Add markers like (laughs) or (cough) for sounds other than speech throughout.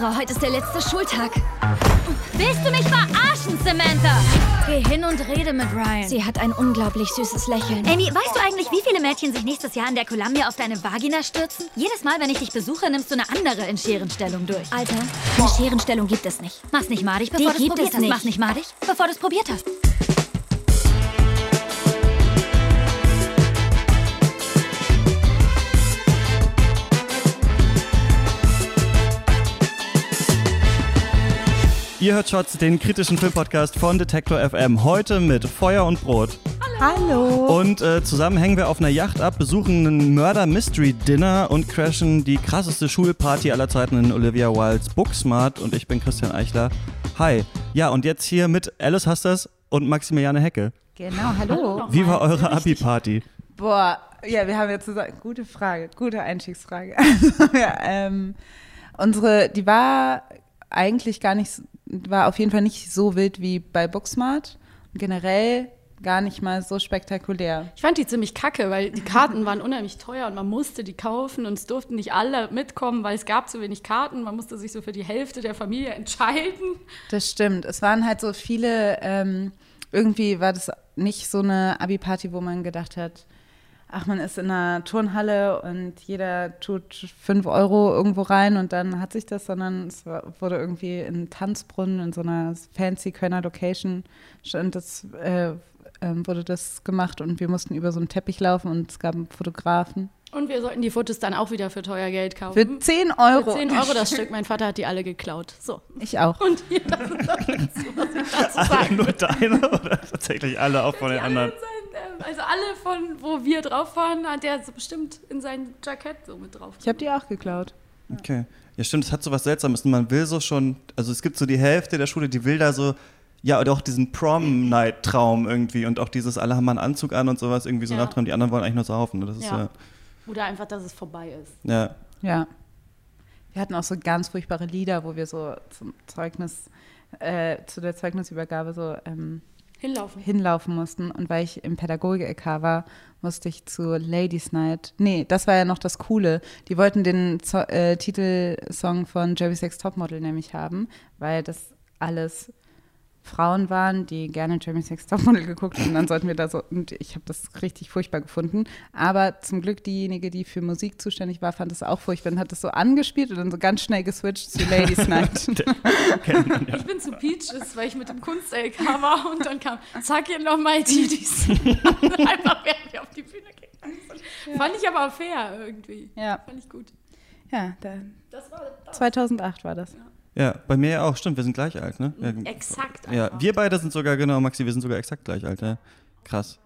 Irre, heute ist der letzte Schultag. Willst du mich verarschen, Samantha? Geh hin und rede mit Ryan. Sie hat ein unglaublich süßes Lächeln. Amy, weißt du eigentlich, wie viele Mädchen sich nächstes Jahr in der Columbia auf deine Vagina stürzen? Jedes Mal, wenn ich dich besuche, nimmst du eine andere in Scherenstellung durch. Alter, eine Scherenstellung gibt es nicht. Mach's nicht madig, bevor du es probiert hast. nicht. Mach's nicht madig, bevor du es probiert hast. Ihr hört Shots, den kritischen Filmpodcast von Detektor FM. Heute mit Feuer und Brot. Hallo. Und äh, zusammen hängen wir auf einer Yacht ab, besuchen einen Murder-Mystery-Dinner und crashen die krasseste Schulparty aller Zeiten in Olivia Wildes Booksmart. Und ich bin Christian Eichler. Hi. Ja, und jetzt hier mit Alice Hastas und Maximiliane Hecke. Genau, hallo. Wie war eure Abi-Party? Boah, ja, wir haben jetzt zusammen, gute Frage, gute Einstiegsfrage. (laughs) ja, ähm, unsere, die war eigentlich gar nicht, war auf jeden Fall nicht so wild wie bei Booksmart. Generell gar nicht mal so spektakulär. Ich fand die ziemlich kacke, weil die Karten waren unheimlich teuer und man musste die kaufen und es durften nicht alle mitkommen, weil es gab zu wenig Karten. Man musste sich so für die Hälfte der Familie entscheiden. Das stimmt. Es waren halt so viele, ähm, irgendwie war das nicht so eine Abi-Party, wo man gedacht hat, ach, man ist in einer Turnhalle und jeder tut fünf Euro irgendwo rein und dann hat sich das, sondern es war, wurde irgendwie in Tanzbrunnen in so einer fancy Kölner Location stand das, äh, ähm, wurde das gemacht und wir mussten über so einen Teppich laufen und es gab einen Fotografen. Und wir sollten die Fotos dann auch wieder für teuer Geld kaufen. Für 10 Euro. Für 10 Euro das Stück. Mein Vater hat die alle geklaut. So. Ich auch. Und hier, das ist das, was ich dazu Alle sagen nur deine oder tatsächlich alle auch von den Die anderen? Also alle von, wo wir drauf waren, hat der so bestimmt in sein Jackett so mit drauf. Ich habe die auch geklaut. Okay. Ja, stimmt, es hat so was Seltsames. Und man will so schon, also es gibt so die Hälfte der Schule, die will da so, ja, oder auch diesen Prom-Night-Traum irgendwie und auch dieses, alle haben mal einen Anzug an und sowas irgendwie so Ja. nachtrauen. Die anderen wollen eigentlich nur saufen. ne? Das ist Ja. ja. Oder einfach, dass es vorbei ist. ja. Ja. Wir hatten auch so ganz furchtbare Lieder, wo wir so zum Zeugnis, äh, zu der Zeugnisübergabe so ähm, Hinlaufen. hinlaufen mussten. Und weil ich im Pädagogik-LK war, musste ich zu Ladies Night. Nee, das war ja noch das Coole. Die wollten den Zo äh, Titelsong von Jerry Sex Topmodel nämlich haben, weil das alles Frauen waren, die gerne Jeremy Sex Topmodel geguckt haben. Und dann sollten wir da so, und ich habe das richtig furchtbar gefunden. Aber zum Glück diejenige, die für Musik zuständig war, fand es auch furchtbar und hat das so angespielt und dann so ganz schnell geswitcht zu Ladies (laughs) Night. Man ja. Ich bin zu Peaches, weil ich mit dem Kunst-LK war und dann kam, sag ihr nochmal Titis. (laughs) Einfach während wir auf die Bühne gegangen sind. Fand ich aber fair irgendwie. ja, Fand ich gut. ja, da, Das war das. 2008 war das. ja, bei mir ja auch, stimmt, wir sind gleich alt, ne? Ja, Exakt. ja, einfach. wir beide sind sogar, genau, Maxi, wir sind sogar exakt gleich alt, ja. Krass.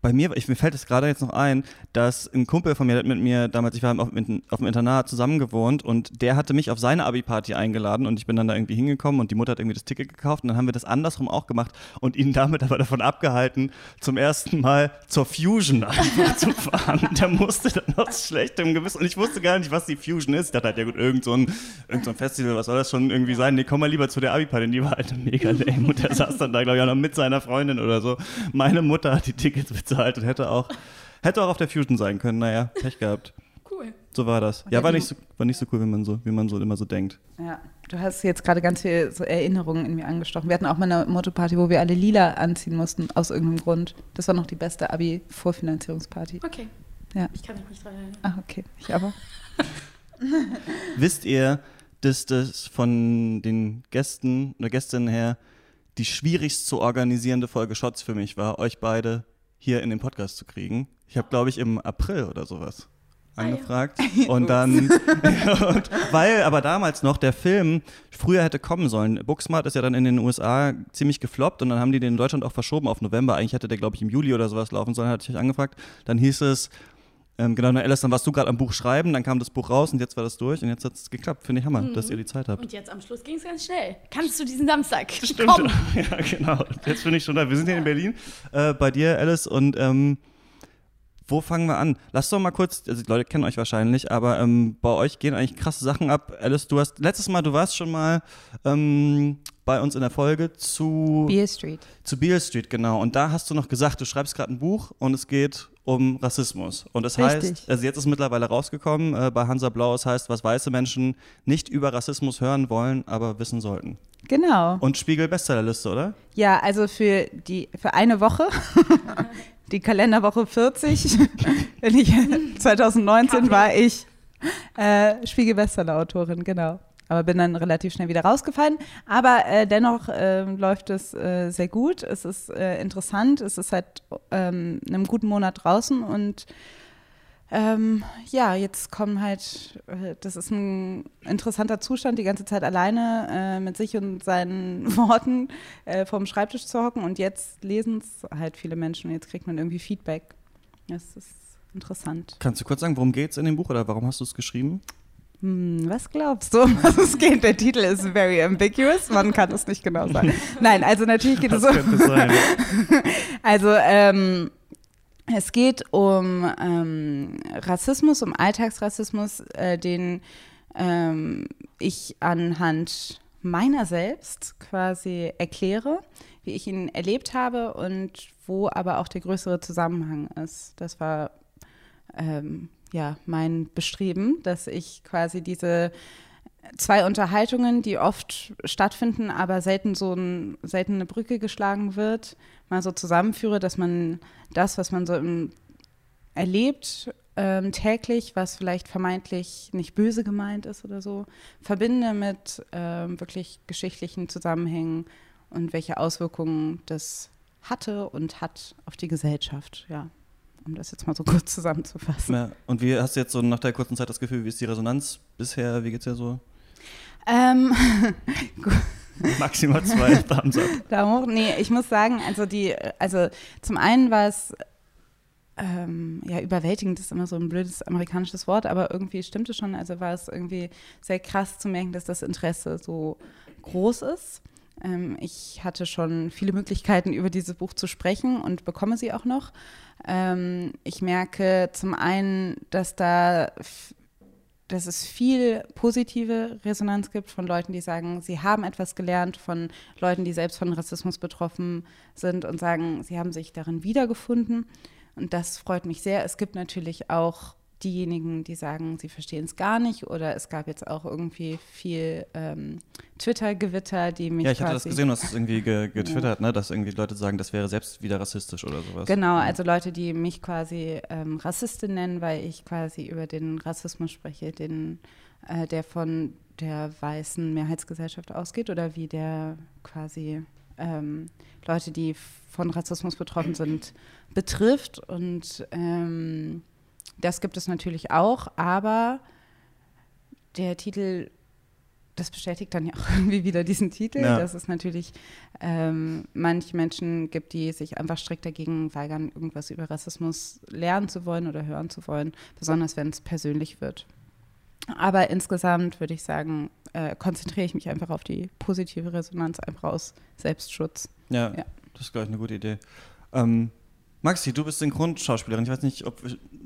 Bei mir, ich, mir fällt es gerade jetzt noch ein, dass ein Kumpel von mir hat mit mir damals, ich war auf, auf dem Internat zusammen gewohnt und der hatte mich auf seine Abi-Party eingeladen und ich bin dann da irgendwie hingekommen und die Mutter hat irgendwie das Ticket gekauft und dann haben wir das andersrum auch gemacht und ihn damit aber davon abgehalten, zum ersten Mal zur Fusion (laughs) einfach zu fahren. Der musste dann aus schlechtem Gewissen und ich wusste gar nicht, was die Fusion ist. Ich dachte halt, ja gut, irgend so ein, irgend so ein Festival, was soll das schon irgendwie sein? Nee, komm mal lieber zu der Abi-Party. Die war halt mega lame und der saß dann da, glaube ich, auch noch mit seiner Freundin oder so. Meine Mutter hat die Tickets bezahlt und hätte auch, hätte auch auf der Fusion sein können. Naja, Pech gehabt. Cool. So war das. Ja, war nicht so, war nicht so cool, wie man so, wie man so immer so denkt. Ja, du hast jetzt gerade ganz viele so Erinnerungen in mir angestochen. Wir hatten auch mal eine Motto-Party, wo wir alle lila anziehen mussten, aus irgendeinem Grund. Das war noch die beste Abi-Vorfinanzierungsparty. Okay. Ja. Ich kann mich nicht dran erinnern. Ach, okay. Ich aber. (laughs) Wisst ihr, dass das von den Gästen oder Gästinnen her die schwierigst zu organisierende Folge Shots für mich war, euch beide hier in den Podcast zu kriegen? Ich habe, glaube ich, im April oder sowas angefragt. (laughs) Und dann, (laughs) und, weil aber damals noch der Film früher hätte kommen sollen. Booksmart ist ja dann in den USA ziemlich gefloppt und dann haben die den in Deutschland auch verschoben auf November. Eigentlich hätte der, glaube ich, im Juli oder sowas laufen sollen, hatte ich euch angefragt. Dann hieß es, ähm, genau, na Alice, dann warst du gerade am Buch schreiben, dann kam das Buch raus und jetzt war das durch und jetzt hat es geklappt. Finde ich Hammer, dass ihr die Zeit habt. Und jetzt am Schluss ging es ganz schnell. Kannst du diesen Samstag? Stimmt. Komm. (laughs) Ja, genau. Jetzt bin ich schon da. Wir sind hier in Berlin, äh, bei dir, Alice, und ähm, wo fangen wir an? Lass doch mal kurz, also die Leute kennen euch wahrscheinlich, aber ähm, bei euch gehen eigentlich krasse Sachen ab. Alice, du hast, letztes Mal, du warst schon mal ähm, bei uns in der Folge zu Beale Street. zu Beale Street, genau. Und da hast du noch gesagt, du schreibst gerade ein Buch und es geht um Rassismus. Und das Richtig. heißt, also jetzt ist mittlerweile rausgekommen äh, bei Hansa Blau, es heißt, was weiße Menschen nicht über Rassismus hören wollen, aber wissen sollten. Genau. Und Spiegel Bestsellerliste, oder? Ja, also für die für eine Woche, (laughs) die Kalenderwoche 40, (laughs) wenn ich (laughs) 2019 war ich äh, Spiegel Bestseller Autorin, genau. Aber bin dann relativ schnell wieder rausgefallen. Aber äh, dennoch äh, läuft es äh, sehr gut. Es ist äh, interessant. Es ist seit ähm, einem guten Monat draußen und ähm, ja, jetzt kommen halt, äh, das ist ein interessanter Zustand, die ganze Zeit alleine äh, mit sich und seinen (laughs) Worten äh, vorm Schreibtisch zu hocken und jetzt lesen es halt viele Menschen und jetzt kriegt man irgendwie Feedback. Das ist interessant. Kannst du kurz sagen, worum geht es in dem Buch oder warum hast du es geschrieben? Hm, was glaubst du, um (laughs) was es geht? Der Titel ist very ambiguous, man kann es nicht genau sagen. (laughs) Nein, also natürlich geht es um. könnte sein. Also ähm, es geht um ähm, Rassismus, um Alltagsrassismus, äh, den ähm, ich anhand meiner selbst quasi erkläre, wie ich ihn erlebt habe und wo aber auch der größere Zusammenhang ist. Das war ähm, ja mein Bestreben, dass ich quasi diese zwei Unterhaltungen, die oft stattfinden, aber selten so ein, selten eine Brücke geschlagen wird, mal so zusammenführe, dass man das, was man so im, erlebt, ähm, täglich, was vielleicht vermeintlich nicht böse gemeint ist oder so, verbinde mit ähm, wirklich geschichtlichen Zusammenhängen und welche Auswirkungen das hatte und hat auf die Gesellschaft, ja. Um das jetzt mal so (laughs) kurz zusammenzufassen. Ja, und wie hast du jetzt so nach der kurzen Zeit das Gefühl, wie ist die Resonanz bisher? Wie geht's dir so? Ähm, (laughs) (laughs) Maximal zwei Thumbs up. Da hoch, nee, ich muss sagen, also die, also zum einen war es ähm, ja überwältigend ist immer so ein blödes amerikanisches Wort, aber irgendwie stimmt es schon. Also war es irgendwie sehr krass zu merken, dass das Interesse so groß ist. Ähm, ich hatte schon viele Möglichkeiten, über dieses Buch zu sprechen und bekomme sie auch noch. Ähm, ich merke zum einen, dass da dass es viel positive Resonanz gibt von Leuten, die sagen, sie haben etwas gelernt, von Leuten, die selbst von Rassismus betroffen sind und sagen, sie haben sich darin wiedergefunden. Und das freut mich sehr. Es gibt natürlich auch diejenigen, die sagen, sie verstehen es gar nicht. Oder es gab jetzt auch irgendwie viel ähm, Twitter-Gewitter, die mich. Ja, ich hatte das gesehen, du hast es irgendwie ge (laughs) getwittert, ne? dass irgendwie Leute sagen, das wäre selbst wieder rassistisch oder sowas. Genau, also Leute, die mich quasi ähm, Rassistin nennen, weil ich quasi über den Rassismus spreche, den, äh, der von der weißen Mehrheitsgesellschaft ausgeht oder wie der quasi ähm, Leute, die von Rassismus betroffen sind, betrifft. Und ähm, das gibt es natürlich auch, aber der Titel das bestätigt dann ja auch (laughs) irgendwie wieder diesen Titel, Ja. dass es natürlich ähm, manche Menschen gibt, die sich einfach strikt dagegen weigern, irgendwas über Rassismus lernen zu wollen oder hören zu wollen, besonders wenn es persönlich wird. Aber insgesamt würde ich sagen, äh, konzentriere ich mich einfach auf die positive Resonanz, einfach aus Selbstschutz. Ja, Ja. das ist, glaube ich, eine gute Idee. Ähm, Maxi, du bist Synchronschauspielerin. Ich weiß nicht, ob,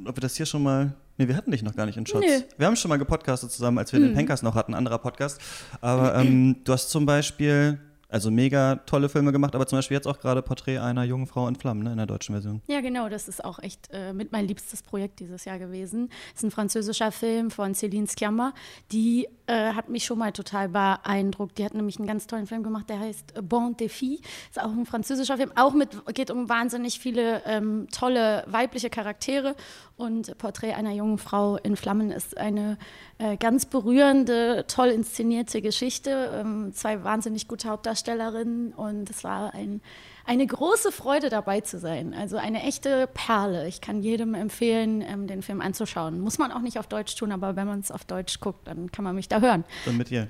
ob wir das hier schon mal. Nee, wir hatten dich noch gar nicht in Shots. Nö. Wir haben schon mal gepodcastet zusammen, als wir den Pencast noch hatten, ein anderer Podcast. Aber ähm, du hast zum Beispiel, also mega tolle Filme gemacht, aber zum Beispiel jetzt auch gerade Porträt einer jungen Frau in Flammen, ne, in der deutschen Version. Ja, genau, das ist auch echt äh, mit mein liebstes Projekt dieses Jahr gewesen. ist ein französischer Film von Céline Sciamma. Die äh, hat mich schon mal total beeindruckt. Die hat nämlich einen ganz tollen Film gemacht, der heißt Bon Défi. Ist auch ein französischer Film, auch mit, geht um wahnsinnig viele ähm, tolle weibliche Charaktere. Und Porträt einer jungen Frau in Flammen ist eine äh, ganz berührende, toll inszenierte Geschichte. Ähm, zwei wahnsinnig gute Hauptdarstellerinnen und es war ein eine große Freude dabei zu sein. Also eine echte Perle. Ich kann jedem empfehlen, ähm, den Film anzuschauen. Muss man auch nicht auf Deutsch tun, aber wenn man es auf Deutsch guckt, dann kann man mich da hören. Dann mit ihr.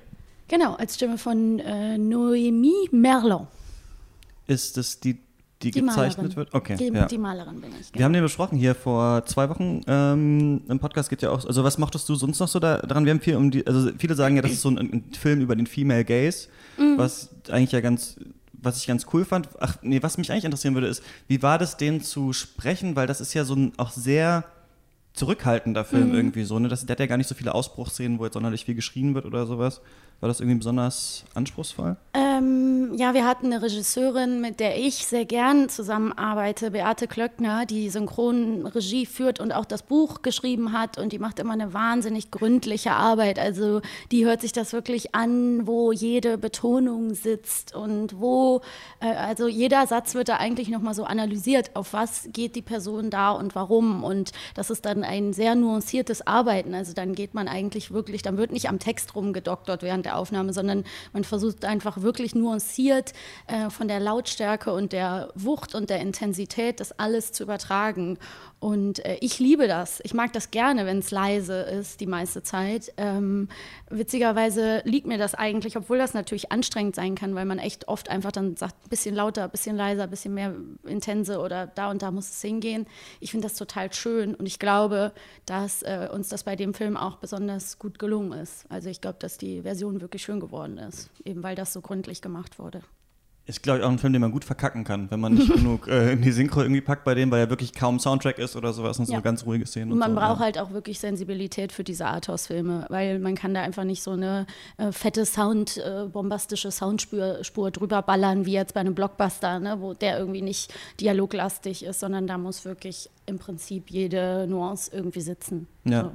Genau, als Stimme von äh, Noémie Merlon. Ist es die, die, Die gezeichnet Malerin. wird? Okay. Die, ja. die Malerin bin ich. Wir haben den besprochen hier vor zwei Wochen. Ähm, Im Podcast geht ja auch. Also was mochtest du sonst noch so da, daran? Wir haben viel um die. Also viele sagen ja, das ist so ein, ein Film über den Female Gaze, Mhm. was eigentlich ja ganz, was ich ganz cool fand. Ach nee, was mich eigentlich interessieren würde, ist, wie war das, den zu sprechen? Weil das ist ja so ein auch sehr zurückhaltender Film Mhm. irgendwie so. Ne? Das, der hat ja gar nicht so viele Ausbruchsszenen, wo jetzt sonderlich viel geschrien wird oder sowas. War das irgendwie besonders anspruchsvoll? Ähm, Ähm, ja, wir hatten eine Regisseurin, mit der ich sehr gern zusammenarbeite, Beate Klöckner, die Synchronregie führt und auch das Buch geschrieben hat und die macht immer eine wahnsinnig gründliche Arbeit. Also die hört sich das wirklich an, wo jede Betonung sitzt und wo, äh, also jeder Satz wird da eigentlich nochmal so analysiert, auf was geht die Person da und warum. Und das ist dann ein sehr nuanciertes Arbeiten. Also dann geht man eigentlich wirklich, dann wird nicht am Text rumgedoktert während der Aufnahme, sondern man versucht einfach wirklich nuanciert äh, von der Lautstärke und der Wucht und der Intensität das alles zu übertragen. Und äh, ich liebe das. Ich mag das gerne, wenn es leise ist, die meiste Zeit. Ähm, witzigerweise liegt mir das eigentlich, obwohl das natürlich anstrengend sein kann, weil man echt oft einfach dann sagt, ein bisschen lauter, ein bisschen leiser, ein bisschen mehr intense oder da und da muss es hingehen. Ich finde das total schön und ich glaube, dass äh, uns das bei dem Film auch besonders gut gelungen ist. Also ich glaube, dass die Version wirklich schön geworden ist, eben weil das so gründlich gemacht wurde. Ist, glaube ich, auch ein Film, den man gut verkacken kann, wenn man nicht (laughs) genug äh, in die Synchro irgendwie packt bei dem, weil ja wirklich kaum Soundtrack ist oder sowas und ja. so ganz ruhige Szenen. Und man so, braucht ja. halt auch wirklich Sensibilität für diese Arthouse-Filme, weil man kann da einfach nicht so eine äh, fette Sound, äh, bombastische Soundspur Spur drüber ballern, wie jetzt bei einem Blockbuster, ne, wo der irgendwie nicht dialoglastig ist, sondern da muss wirklich im Prinzip jede Nuance irgendwie sitzen. Ja. So.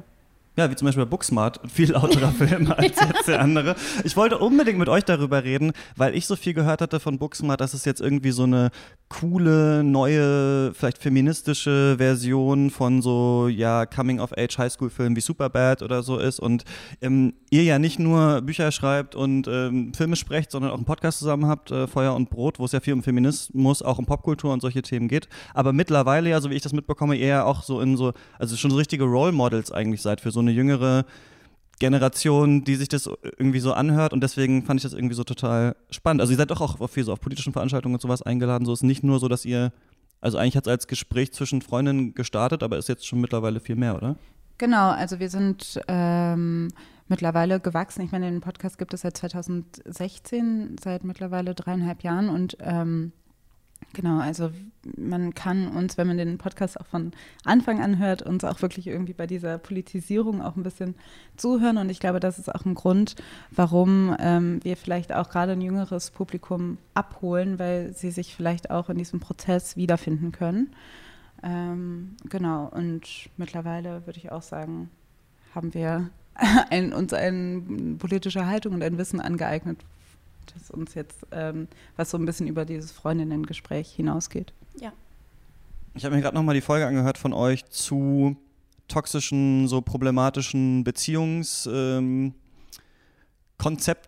Ja, wie zum Beispiel bei Booksmart, viel lauterer (laughs) Film als jetzt der andere. Ich wollte unbedingt mit euch darüber reden, weil ich so viel gehört hatte von Booksmart, dass es jetzt irgendwie so eine coole, neue, vielleicht feministische Version von so, ja, Coming-of-Age Highschool-Filmen wie Superbad oder so ist und ähm, ihr ja nicht nur Bücher schreibt und ähm, Filme sprecht, sondern auch einen Podcast zusammen habt, äh, Feuer und Brot, wo es ja viel um Feminismus, auch um Popkultur und solche Themen geht. Aber mittlerweile ja, so wie ich das mitbekomme, eher auch so in so, also schon so richtige Role Models eigentlich seid für so eine jüngere Generation, die sich das irgendwie so anhört und deswegen fand ich das irgendwie so total spannend. Also ihr seid doch auch viel so auf politischen Veranstaltungen und sowas eingeladen. So ist nicht nur so, dass ihr, also eigentlich hat es als Gespräch zwischen Freundinnen gestartet, aber ist jetzt schon mittlerweile viel mehr, oder? Genau, also wir sind ähm, mittlerweile gewachsen. Ich meine, den Podcast gibt es seit 2016, seit mittlerweile dreieinhalb Jahren und ähm, Genau, also man kann uns, wenn man den Podcast auch von Anfang an hört, uns auch wirklich irgendwie bei dieser Politisierung auch ein bisschen zuhören. Und ich glaube, das ist auch ein Grund, warum ähm, wir vielleicht auch gerade ein jüngeres Publikum abholen, weil sie sich vielleicht auch in diesem Prozess wiederfinden können. Ähm, genau, und mittlerweile würde ich auch sagen, haben wir (laughs) ein, uns eine politische Haltung und ein Wissen angeeignet, das uns jetzt, ähm, was so ein bisschen über dieses Freundinnen-Gespräch hinausgeht. Ja. Ich habe mir gerade nochmal die Folge angehört von euch zu toxischen, so problematischen Beziehungskonzepten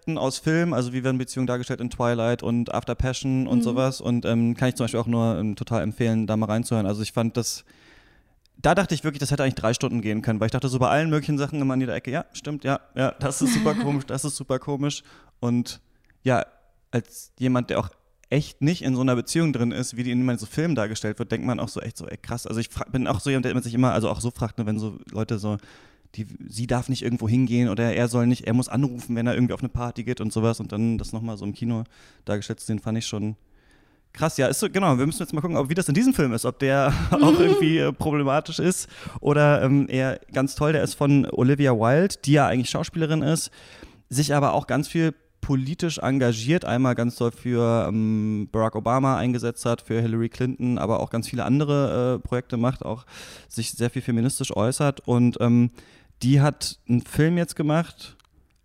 ähm, aus Filmen, also wie werden Beziehungen dargestellt in Twilight und After Passion und mhm. sowas. Und ähm, kann ich zum Beispiel auch nur ähm, total empfehlen, da mal reinzuhören. Also ich fand das da dachte ich wirklich, das hätte eigentlich drei Stunden gehen können, weil ich dachte so bei allen möglichen Sachen immer an jeder Ecke, ja, stimmt, ja, ja, das ist super (laughs) komisch, das ist super komisch. Und ja, als jemand, der auch echt nicht in so einer Beziehung drin ist, wie die in so Filmen dargestellt wird, denkt man auch so echt so, ey, krass. Also ich bin auch so jemand, der sich immer, also auch so fragt, ne, wenn so Leute so, die, sie darf nicht irgendwo hingehen oder er soll nicht, er muss anrufen, wenn er irgendwie auf eine Party geht und sowas und dann das nochmal so im Kino dargestellt zu sehen, fand ich schon krass. Ja, ist so, genau, wir müssen jetzt mal gucken, ob, wie das in diesem Film ist, ob der (laughs) auch (laughs) irgendwie äh, problematisch ist oder ähm, eher ganz toll. Der ist von Olivia Wilde, die ja eigentlich Schauspielerin ist, sich aber auch ganz viel politisch engagiert, einmal ganz doll für ähm, Barack Obama eingesetzt hat, für Hillary Clinton, aber auch ganz viele andere äh, Projekte macht, auch sich sehr viel feministisch äußert. Und ähm, die hat einen Film jetzt gemacht,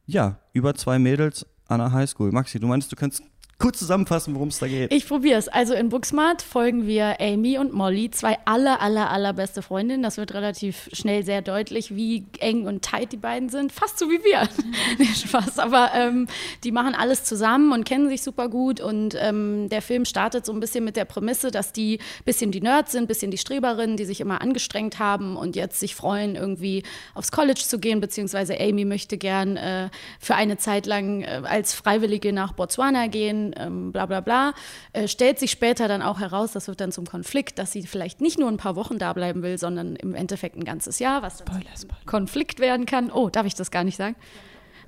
ja, über zwei Mädels an der Highschool. Maxi, du meinst, du könntest kurz zusammenfassen, worum es da geht? Ich probiere es. Also in Booksmart folgen wir Amy und Molly, zwei aller, aller, allerbeste Freundinnen. Das wird relativ schnell sehr deutlich, wie eng und tight die beiden sind. Fast so wie wir. (laughs) nee, Spaß. Aber ähm, die machen alles zusammen und kennen sich super gut. Und ähm, der Film startet so ein bisschen mit der Prämisse, dass die ein bisschen die Nerds sind, ein bisschen die Streberinnen, die sich immer angestrengt haben und jetzt sich freuen, irgendwie aufs College zu gehen. Beziehungsweise Amy möchte gern äh, für eine Zeit lang äh, als Freiwillige nach Botswana gehen ähm, bla bla bla. Äh, stellt sich später dann auch heraus, das wird dann zum Konflikt, dass sie vielleicht nicht nur ein paar Wochen da bleiben will, sondern im Endeffekt ein ganzes Jahr, was dann Spoiler, Spoiler. Konflikt werden kann. Oh, darf ich das gar nicht sagen?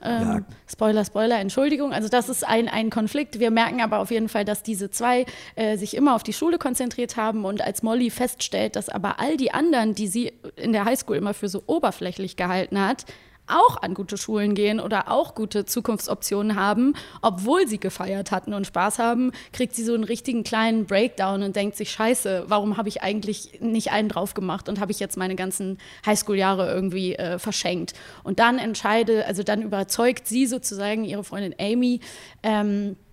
Ähm, ja. Spoiler, Spoiler, Entschuldigung. Also das ist ein, ein Konflikt. Wir merken aber auf jeden Fall, dass diese zwei äh, sich immer auf die Schule konzentriert haben und als Molly feststellt, dass aber all die anderen, die sie in der Highschool immer für so oberflächlich gehalten hat, auch an gute Schulen gehen oder auch gute Zukunftsoptionen haben, obwohl sie gefeiert hatten und Spaß haben, kriegt sie so einen richtigen kleinen Breakdown und denkt sich, scheiße, warum habe ich eigentlich nicht einen drauf gemacht und habe ich jetzt meine ganzen Highschool-Jahre irgendwie äh, verschenkt. Und dann entscheide, also dann überzeugt sie sozusagen ihre Freundin Amy, ähm, äh,